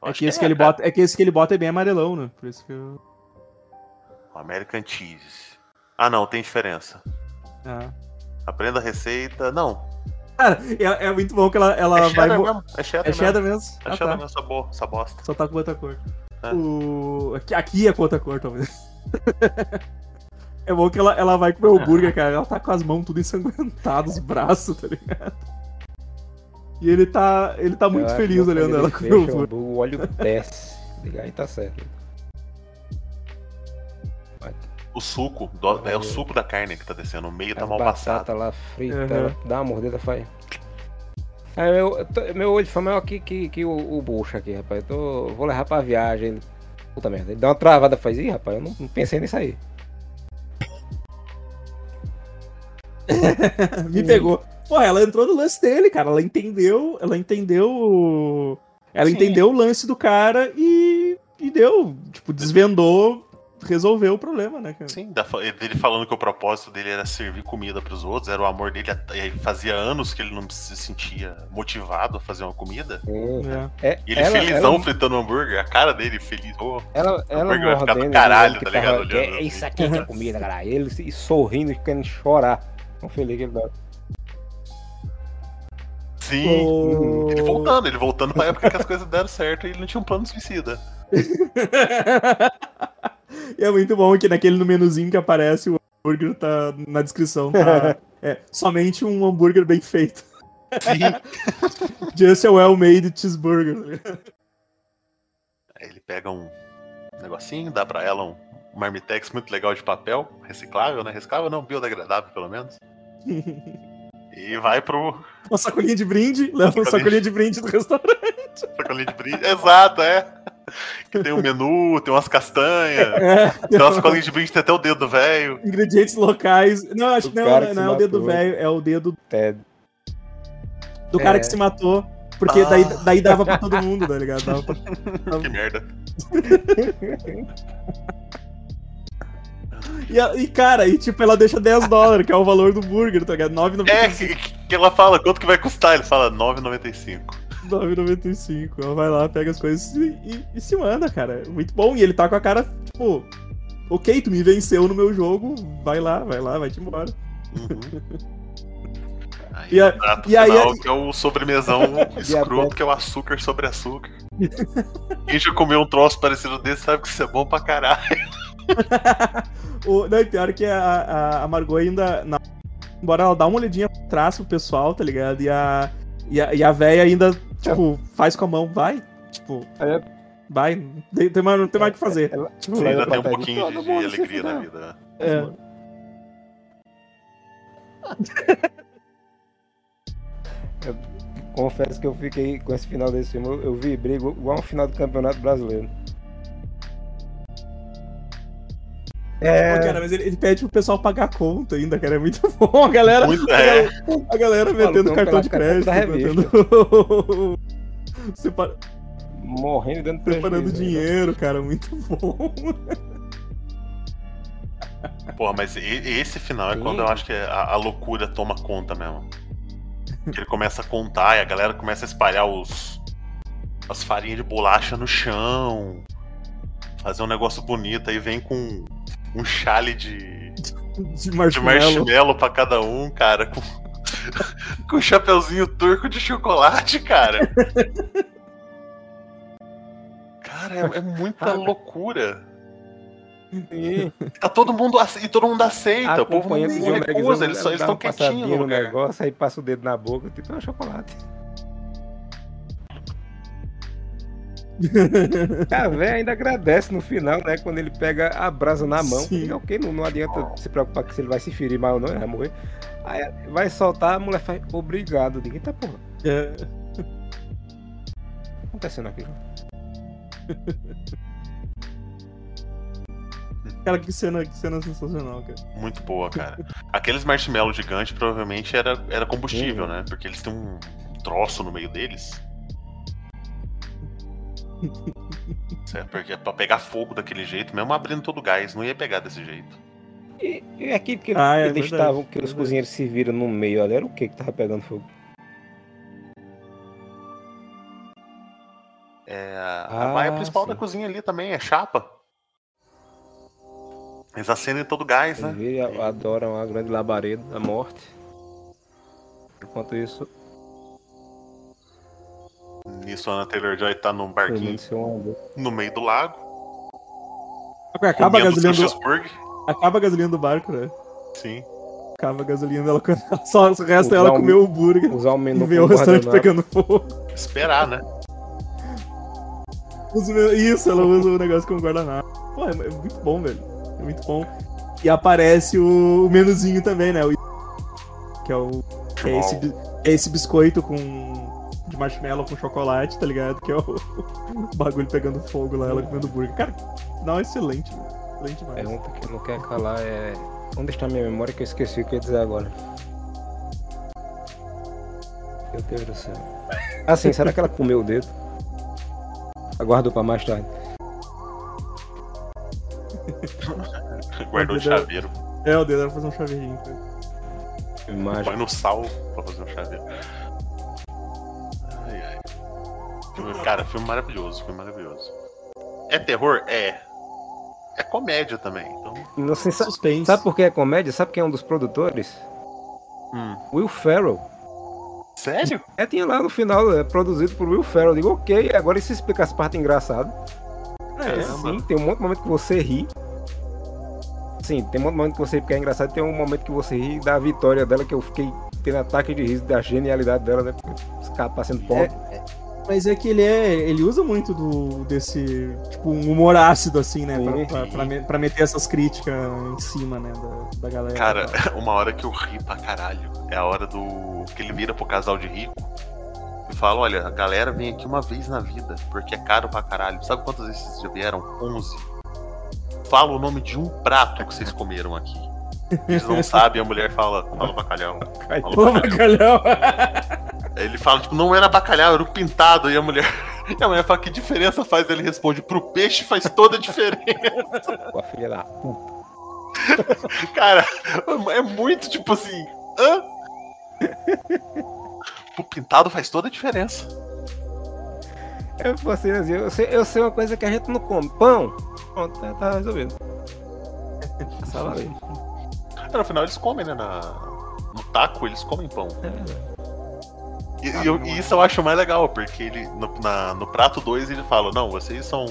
Eu É que esse que é, ele cara. bota, é que esse que ele bota é bem amarelão, né? Por isso que eu. American cheese. Ah, não, tem diferença. Ah. Aprenda a receita. Não. Cara, é, é muito bom que ela, ela é vai. mesmo. É cheddar É cheddar mesmo. mesmo? É Ah, cheddar tá. mesmo, essa, boa, essa bosta. Só tá com outra cor. É. O... Aqui, aqui é com outra cor, talvez. é bom que ela, ela vai comer o hambúrguer, cara. Ela tá com as mãos tudo ensanguentadas, os braços, tá ligado? E ele tá, ele tá muito feliz olhando ela comer o hambúrguer. O óleo desce. Liga aí tá certo. O suco, do- é o suco da carne que tá descendo. O meio tá mal batata passado. lá frita, Uhum. dá uma mordida, faz. É, meu, meu olho foi maior que, que, que o, o bucho aqui, rapaz. Eu tô, vou levar pra viagem. Puta merda, ele dá uma travada, faz. Ih, rapaz, eu não, não pensei nisso aí. Me pegou. Pô, ela entrou no lance dele, cara. Ela entendeu. Ela entendeu. o- Ela Sim. entendeu o lance do cara e, e deu. Tipo, desvendou, resolveu o problema, né, cara? Sim, dele falando que o propósito dele era servir comida pros outros, era o amor dele. Fazia anos que ele não se sentia motivado a fazer uma comida. É. É, E ele ela, felizão ela, fritando hambúrguer, a cara dele feliz. Ô, ela, ela hambúrguer vai ficar do caralho, tá ligado? tava- Olhando É assim. isso aqui que é comida, caralho. Ele sorrindo e querendo chorar. Tão feliz que ele dá. Sim. O- Ele voltando, ele voltando pra época que as coisas deram certo e ele não tinha um plano suicida. e é muito bom que naquele no menuzinho que aparece o hambúrguer tá na descrição. Tá, é, somente um hambúrguer bem feito. Sim. Just a well-made cheeseburger. Aí ele pega um negocinho, dá pra ela um marmitex muito legal de papel, reciclável, né? Reciclável não, biodegradável pelo menos. E vai pro Uma sacolinha de brinde, leva uma Sacolinha. sacolinha de brinde do restaurante. sacolinho de brinde. Exato, é. Que tem um menu, tem umas castanhas, É, tem umas sacolinhas de brinde, tem até o dedo do velho. ingredientes locais. Não, acho O que não, não, que não é o dedo velho, é o dedo Ted. do cara É. que se matou. Porque Ah. daí, daí dava pra todo mundo, tá ligado? Dava pra... Que merda. E, e, cara, e tipo, ela deixa 10 dólares, que é o valor do burger, tá ligado? 9,95. É, que, que ela fala, quanto que vai custar? Ele fala 9,95. 9,95. Ela vai lá, pega as coisas e, e- e se manda, cara. Muito bom. E ele tá com a cara, tipo, ok, tu me venceu no meu jogo, vai lá, vai lá, vai-te embora. Uhum. Aí, E a- o prato e aí- final, que é o sobremesão escroto, que é o açúcar sobre açúcar. Quem já comeu um troço parecido desse sabe que isso é bom pra caralho. O, não, e pior que a, a, a Margot ainda. na- embora ela dá uma olhadinha pra trás pro pessoal, tá ligado? E a. E a, e a véia ainda, tipo, faz com a mão, vai. Tipo, é- vai. Tem, tem mais, não tem mais o que fazer. Ela, Tipo, ainda tem um pouquinho de, de alegria na vida. É. confesso que eu fiquei com esse final desse filme. Eu, eu vibrei igual igual um final do Campeonato Brasileiro. Pô, É, cara, mas ele, ele pede pro pessoal pagar a conta ainda, cara. É muito bom. A galera, Muito, a é. galera, a galera metendo Malucão cartão de crédito, metendo. Separa- morrendo e dando Separando prejuízo, né? dinheiro, cara. Muito bom. Porra, mas esse final é Sim. quando eu acho que a, a loucura toma conta mesmo. Que ele começa a contar e a galera começa a espalhar os as farinhas de bolacha no chão. Fazer um negócio bonito. Aí vem com um chale de, De de marshmallow. marshmallow pra cada um, cara. Com, com um chapeuzinho turco de chocolate, cara. Cara, é, é muita loucura. Sim, Tá todo mundo e todo mundo aceita. O povo não recusa, eles só- estão quietinhos no no lugar. negócio, aí passa o dedo na boca, tipo, é um chocolate. A véia ainda agradece no final, né? Quando ele pega a brasa na mão. Sim. Diga, ok, não, não adianta se preocupar que se ele vai se ferir mal ou não, ele vai morrer. Aí vai soltar, a mulher faz, obrigado. Diga, eita porra, É. o que tá acontecendo aqui? Cara, que cena, que cena sensacional, cara. Muito boa, cara. Aqueles marshmallows gigantes provavelmente era, era combustível, Uhum. né? Porque eles têm um troço no meio deles. Certo, porque pra pegar fogo daquele jeito, mesmo abrindo todo o gás, não ia pegar desse jeito. E, e aqui que, Ah, é eles verdade, estavam, que os verdade. cozinheiros se viram no meio ali, era o que que tava pegando fogo? É, a Ah, vaia principal sim. da cozinha ali também é chapa. Eles acendem todo o gás, Eles né? vê- adoram a grande labareda, a morte. Enquanto isso, Nisso, a Ana Taylor-Joy tá num barquinho no meio do lago. Acaba a gasolina do, acaba a gasolina do barco, né? Sim. Acaba a gasolina dela. Só o resto Usar ela comeu o hambúrguer usar o e menu vê o como restaurante guardanapo. pegando fogo. Esperar, né? Usa o meu- Isso, ela usa o negócio como guardanapo. Pô, é é muito bom, velho. É muito bom. E aparece o, o menuzinho também, né? O... Que é o. Que é esse, é esse biscoito com. De marshmallow com chocolate, tá ligado? Que é o, o bagulho pegando fogo lá, ela comendo hambúrguer. Cara, não, é excelente, velho. Excelente demais. Pergunta que não quer calar é. Onde está minha memória que eu esqueci o que eu ia dizer agora? Meu Deus do céu. Ah, sim, será que ela comeu o dedo? Aguardou pra mais tarde. Guardou o chaveiro. É, o dedo era fazer um chaveirinho. cara. Põe no sal pra fazer um chaveiro. Cara, filme maravilhoso, filme maravilhoso. É terror? É. É comédia também, então. Não sei, sa- Suspense. sabe por que é comédia? Sabe quem é um dos produtores? Hum. Will Ferrell. Sério? É, tinha lá no final, é produzido por Will Ferrell. Eu digo, ok, agora e se explicar as partes engraçadas? É, sim, tem um monte de momento que você ri. Sim, tem um monte de momento que você ri porque é engraçado, tem um momento que você ri da vitória dela, que eu fiquei tendo ataque de riso da genialidade dela, né? Porque os caras passando pó. Mas é que ele é. Ele usa muito do, desse. Tipo, um humor ácido, assim, né? Pra, pra, pra pra meter essas críticas em cima, né? Da, da galera. Cara, uma hora que eu ri pra caralho é a hora do. que ele vira pro casal de rico e fala: olha, a galera vem aqui uma vez na vida, porque é caro pra caralho. Sabe quantas vezes vocês já vieram? 11. Fala o nome de um prato que vocês comeram aqui. Eles não sabem, a mulher fala, fala bacalhau. Fala Ô, bacalhau. Ele fala, tipo, não era bacalhau, era o pintado. E a mulher. E a mulher fala, que diferença faz? Ele responde, pro peixe faz toda a diferença. A filha da puta. Cara, é muito tipo assim. Hã? O pintado faz toda a diferença. Eu falei assim, eu sei, eu sei uma coisa que a gente não come. Pão. Pronto, tá, tá resolvido. Só valeu. No final eles comem, né? Na... No taco eles comem pão. É. E, e eu- e isso eu acho mais legal, porque ele no, na- no prato 2 ele fala, não, vocês são.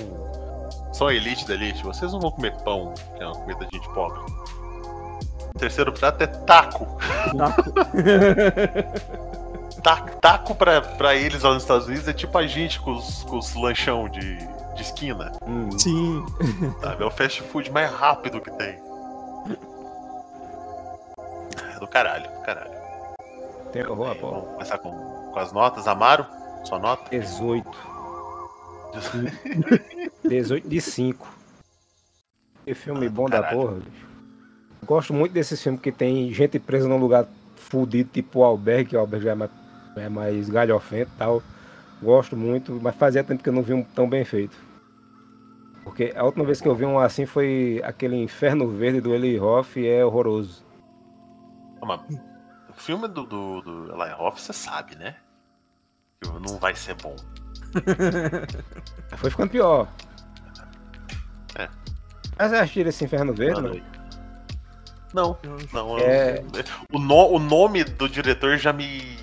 São a elite da elite, vocês não vão comer pão, que é uma comida de gente pobre. O terceiro prato é taco. Taco. Taco, taco pra, pra eles lá nos Estados Unidos é tipo a gente com os, com os lanchão de, de esquina. Hum, Sim. Sabe? É o fast food mais rápido que tem. Do caralho, do caralho. tem horror, pô. vamos começar com, com as notas. Amaro, sua nota? 18. 18 de 5. Que filme bom da porra, bicho. Gosto muito desses filmes que tem gente presa num lugar fudido, tipo o Albergue, que o Albergue é mais, é mais galhofento e tal. Gosto muito, mas fazia tempo que eu não vi um tão bem feito. Porque a última vez que eu vi um assim foi aquele Inferno Verde do Eli Roth e é horroroso. Mas o filme do, do, do Eli Roth, você sabe, né? Que não vai ser bom. Foi ficando pior. É. Mas você assistiram esse Inferno Verde, não? Não, não. É. O, no- o nome do diretor já me,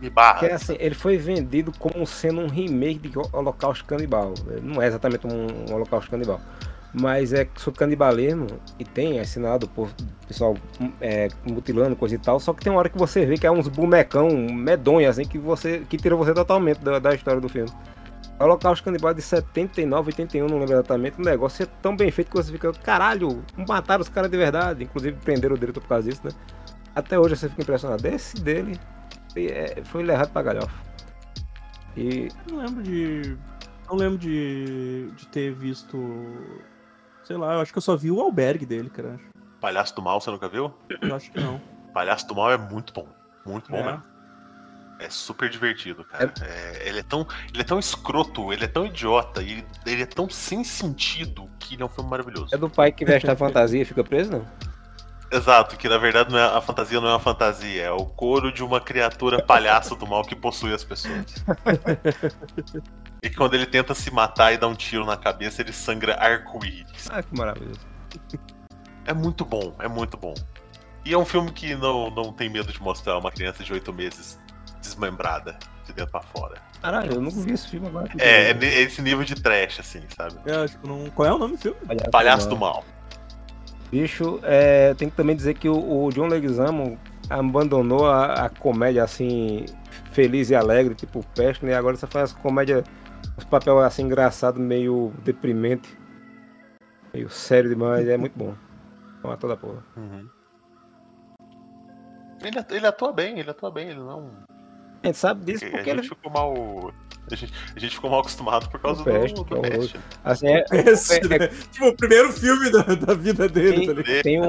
me barra. Que é assim, ele foi vendido como sendo um remake de Holocausto Canibal. Não é exatamente um Holocausto Canibal. Mas é sobre canibalismo e tem assinado por pessoal é, mutilando, coisa e tal. Só que tem uma hora que você vê que é uns bonecão medonhos, assim, que você que tira você totalmente da, da história do filme. Holocausto Canibal é de 79, 81, não lembro exatamente. O negócio é tão bem feito que você fica, caralho, mataram os caras de verdade. Inclusive prenderam o diretor por causa disso, né? Até hoje você fica impressionado. Esse dele é, foi levado pra galhofa. E Não lembro de. Não lembro de, de ter visto. Sei lá, eu acho que eu só vi o albergue dele, cara. Palhaço do Mal, você nunca viu? Eu acho que não. Palhaço do Mal é muito bom. Muito bom É. mesmo. É super divertido, cara. É, ele, é tão, ele é tão escroto, ele é tão idiota, e ele, ele é tão sem sentido que ele é um filme maravilhoso. é do pai que veste a fantasia e fica preso, não? Exato, que na verdade não é, a fantasia não é uma fantasia, é o couro de uma criatura palhaço do mal que possui as pessoas. e que quando ele tenta se matar e dar um tiro na cabeça, ele sangra arco-íris. Ah, que maravilhoso. É muito bom, é muito bom. E é um filme que não, não tem medo de mostrar uma criança de 8 meses desmembrada, de dentro pra fora. Caralho, eu nunca vi esse filme agora. É, é, é esse nível de trash, assim, sabe? É, tipo, não... Qual é o nome do filme? Palhaço do mal. Bicho, é, tem que também dizer que o, o John Leguizamo abandonou a, a comédia assim, feliz e alegre, tipo Peste, né? Agora você faz comédia, os papel assim engraçado, meio deprimente, meio sério demais, é muito bom. É um ator da porra. Uhum. Ele, at- ele atua bem, ele atua bem, ele não. A gente sabe disso a porque gente ele, ficou mal. A gente, a gente ficou mal acostumado por causa O do, Peste, do que é. Peste. assim, é, Esse, é- né? Tipo, o primeiro filme da, da vida dele, tá ligado? tem, tem um.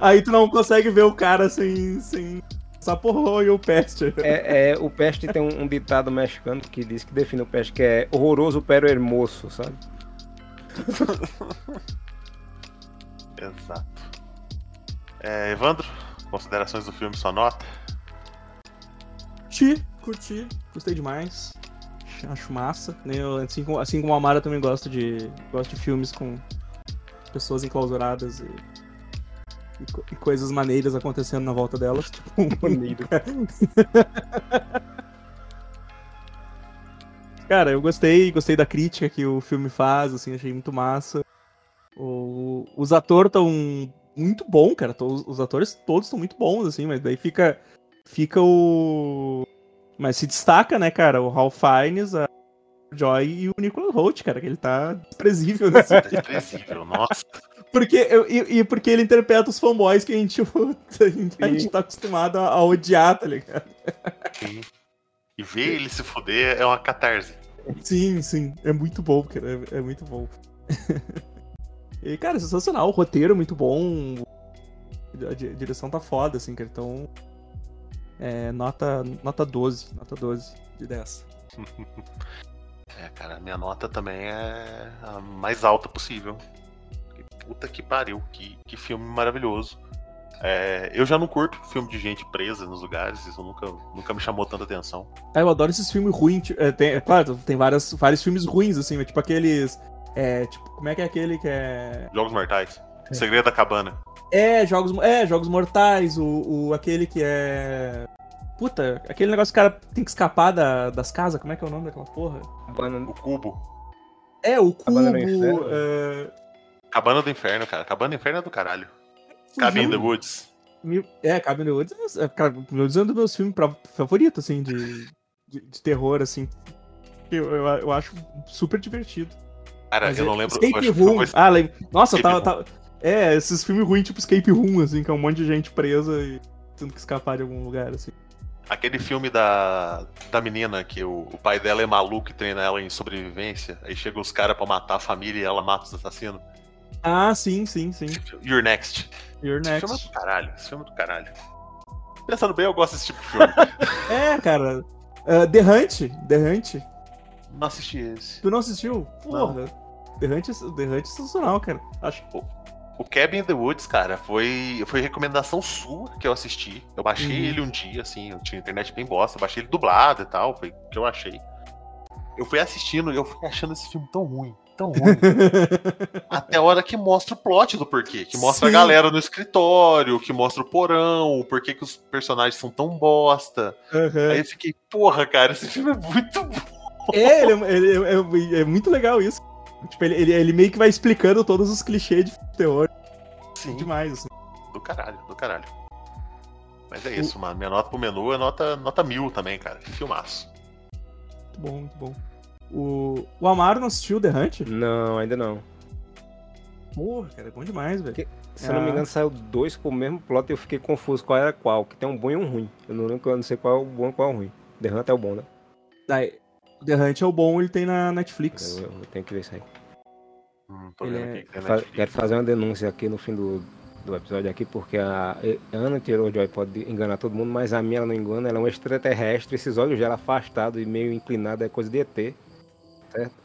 Aí tu não consegue ver o cara sem. sem... Saporro e o peste. É, é, o Peste tem um, um ditado mexicano que diz que define o Peste, que é horroroso pero hermoso, sabe? Exato. É, Evandro, considerações do filme, sua nota? Curti, curti, gostei demais. Acho massa. né? Eu, assim, como, assim como a Mara também gosto de. Gosto de filmes com pessoas enclausuradas e, e, co- e coisas maneiras acontecendo na volta delas. Tipo, Maneiro. Cara, eu gostei, gostei da crítica que o filme faz, assim, achei muito massa. O- os atores estão muito bons, cara. to- Os atores todos estão muito bons, assim, mas daí fica. Fica o. Mas se destaca, né, cara? O Ralph Fiennes, a Joy e o Nicholas Holt, cara, que ele tá desprezível nesse É desprezível, nossa. Porque, eu- e, e porque ele interpreta os fanboys que a gente, a gente, tá acostumado a, a odiar, tá ligado? Sim. E ver ele se fuder é uma catarse. Sim, sim. É muito bom, cara. É, é muito bom. e, cara, sensacional. O roteiro é muito bom. A direção tá foda, assim, cara. Então. É, nota, nota 12. Nota 12 de 10. É, cara, minha nota também é a mais alta possível. Puta que pariu, que, que filme maravilhoso. É, eu já não curto filme de gente presa nos lugares, isso nunca, nunca me chamou tanta atenção. Ah, eu adoro esses filmes ruins. tipo, É, tem, é claro, tem várias, vários filmes ruins, assim, tipo aqueles. É, tipo, como é que é aquele que é. Jogos Mortais, Segredo da Cabana. É, jogos, é, jogos mortais, o, o aquele que é. Puta, aquele negócio que o cara tem que escapar da- das casas, como é que é o nome daquela porra? O Cubo. É, o cubo. Cabana do Inferno? é, cara. Cabana do Inferno é do caralho. Cabin in the Woods. Me- É, Cabin in the Woods é, é, cara, Woods é um dos meus filmes favoritos, assim, de, de, de terror, assim. Eu, eu, eu acho super divertido. Cara, Mas eu é- não lembro. Escape foi Room. uma- Ah, lembro. Nossa, tava, tava- É, esses filmes ruins, tipo Escape Room, assim, que é um monte de gente presa e tendo que escapar de algum lugar, assim. Aquele filme da, da menina que o, o pai dela é maluco e treina ela em sobrevivência. Aí chegam os caras pra matar a família e ela mata os assassinos. Ah, sim, sim, sim. You're Next. You're Esse filme é next. do caralho. Esse filme é do caralho. Pensando bem, eu gosto desse tipo de filme. É, cara. ah, The Hunt. The Hunt. não assisti esse. Tu não assistiu? Porra. The Hunt, é- The Hunt é sensacional, cara. Acho. O Cabin in the Woods, cara, foi, foi recomendação sua que eu assisti. Eu baixei Uhum. ele um dia, assim, eu tinha internet bem bosta, eu baixei ele dublado e tal, foi o que eu achei. Eu fui assistindo e eu fui achando esse filme tão ruim, tão ruim. Até a hora que mostra o plot do porquê. Que mostra Sim. a galera no escritório, que mostra o porão, o porquê que os personagens são tão bosta. Aham. Aí eu fiquei, porra, cara, esse filme é muito bom. É, ele é, ele é- é- é muito legal isso. Tipo, ele, ele, ele meio que vai explicando todos os clichês de terror Sim, demais, assim. do caralho, do caralho. Mas é isso, mano. Minha nota pro menu é nota, nota mil também, cara. Que filmaço. Muito bom, muito bom. O, o Amaro não assistiu The Hunt? Não, ainda não. Porra, cara, é bom demais, velho. Que- Se eu não me Ah. engano, saiu dois com o mesmo plot e eu fiquei confuso qual era qual. Que tem um bom e um ruim. Eu não lembro, eu não sei qual é o bom e qual é o ruim. The Hunt é o bom, né? Daí, The Hunt é o bom, ele tem na Netflix. Eu, eu tenho que ver isso aí. Hum, tô Ele vendo é- aqui que Fa- Netflix. Quero fazer uma denúncia aqui no fim do, do episódio aqui, porque a Ana Taylor-Joy pode enganar todo mundo, mas a minha ela não engana, ela é um extraterrestre, esses olhos dela afastados e meio inclinados é coisa de ET.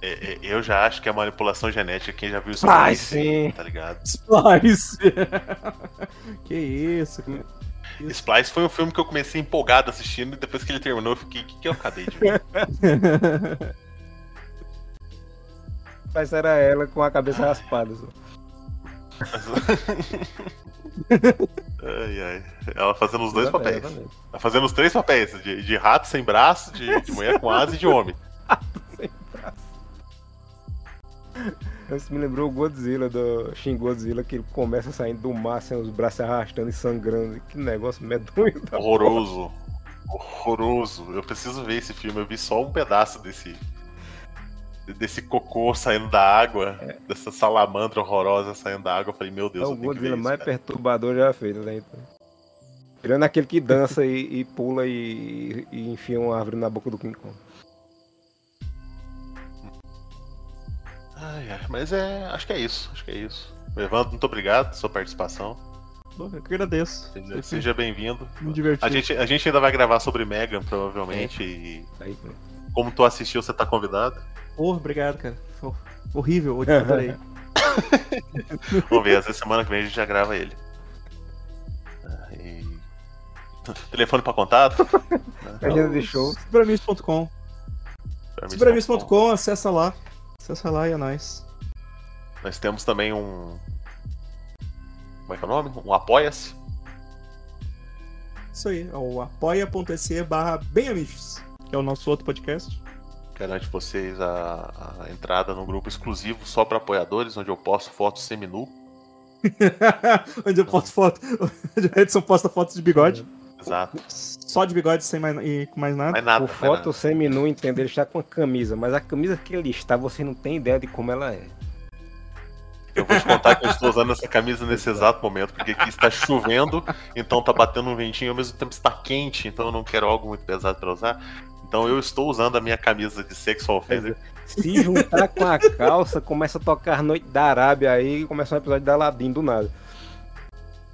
É, é, eu já acho que é manipulação genética. Quem já viu isso Ai, sim. tá ligado? Splice! que isso, cara. Splice foi um filme que eu comecei empolgado assistindo e depois que ele terminou eu fiquei, o que, que eu acabei de ver? Mas era ela com a cabeça raspada. só. ai, ai. Ela fazendo os dois papéis. Ela fazendo os três papéis: de, de rato sem braço, de, de mulher com asa e de homem. Isso me lembrou o Godzilla do Shin Godzilla, que ele começa saindo do mar sem os braços arrastando e sangrando. Que negócio medonho Horroroso. Horroroso. Eu preciso ver esse filme. Eu vi só um pedaço desse. Desse cocô saindo da água, dessa salamandra horrorosa saindo da água. Eu falei, meu É Deus, o eu tenho que ver Godzilla isso, mais cara. perturbador já feito, né? Então. Tirando aquele que dança e, e pula e, e enfia uma árvore na boca do King Kong. Ai, ai, mas é. Acho que é isso. Acho que é isso. Evandro, muito obrigado pela sua participação. Pô, Eu que agradeço. Seja, seja bem-vindo. A gente, a gente ainda vai gravar sobre Megan, provavelmente. E Aí, como tu assistiu, você tá convidado. Porra, obrigado, cara. Horrível, eu adorei. Vamos ver, essa semana que vem a gente já grava ele. Ah, e- Telefone pra contato? a gente deixou. Cibramis.com. Cibramis.com, acessa lá. Acessa lá e é nóis. Nós temos também um. Como é que é o nome? Um Apoia-se. Isso aí, é o apoia.se barra benamichos, que é o nosso outro podcast. Garante vocês a, a entrada num grupo exclusivo só pra apoiadores, onde eu posto fotos seminu. Onde eu posto foto. Onde o Edson posta fotos de bigode. Exato. Só de bigode sem mais, e com mais nada. Mais nada. Por foto nada. semi-nu, entender, ele está com a camisa, mas a camisa que ele está, você não tem ideia de como ela é. Eu vou te contar que eu estou usando essa camisa nesse exato momento, porque aqui está chovendo, então tá batendo um ventinho, ao mesmo tempo está quente, então eu não quero algo muito pesado para usar. Então eu estou usando a minha camisa de sexual offender. Se juntar com a calça, começa a tocar Noite da Arábia aí e começa um episódio da Aladdin do nada.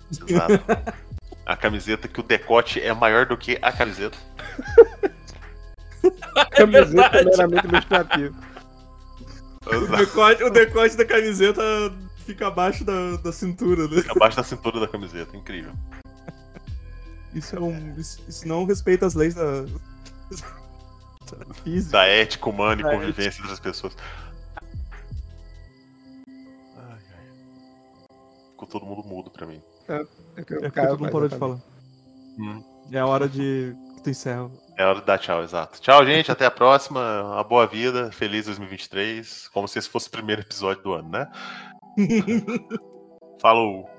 Exato. A camiseta que o decote é maior do que a camiseta. Camiseta meramente ilustrativa. O decote, o decote da camiseta fica abaixo da, da cintura, né? Abaixo da cintura da camiseta, incrível. Isso é um. Isso, isso não respeita as leis da. Da física. Da ética humana e Da convivência entre as pessoas. Ai, ai. Ficou todo mundo mudo pra mim. É porque todo mundo parou de falar. Hum. É a hora de. que tu encerra. É hora de dar tchau, exato. Tchau, gente. Até a próxima. Uma boa vida. Feliz 2023. Como se esse fosse o primeiro episódio do ano, né? Falou.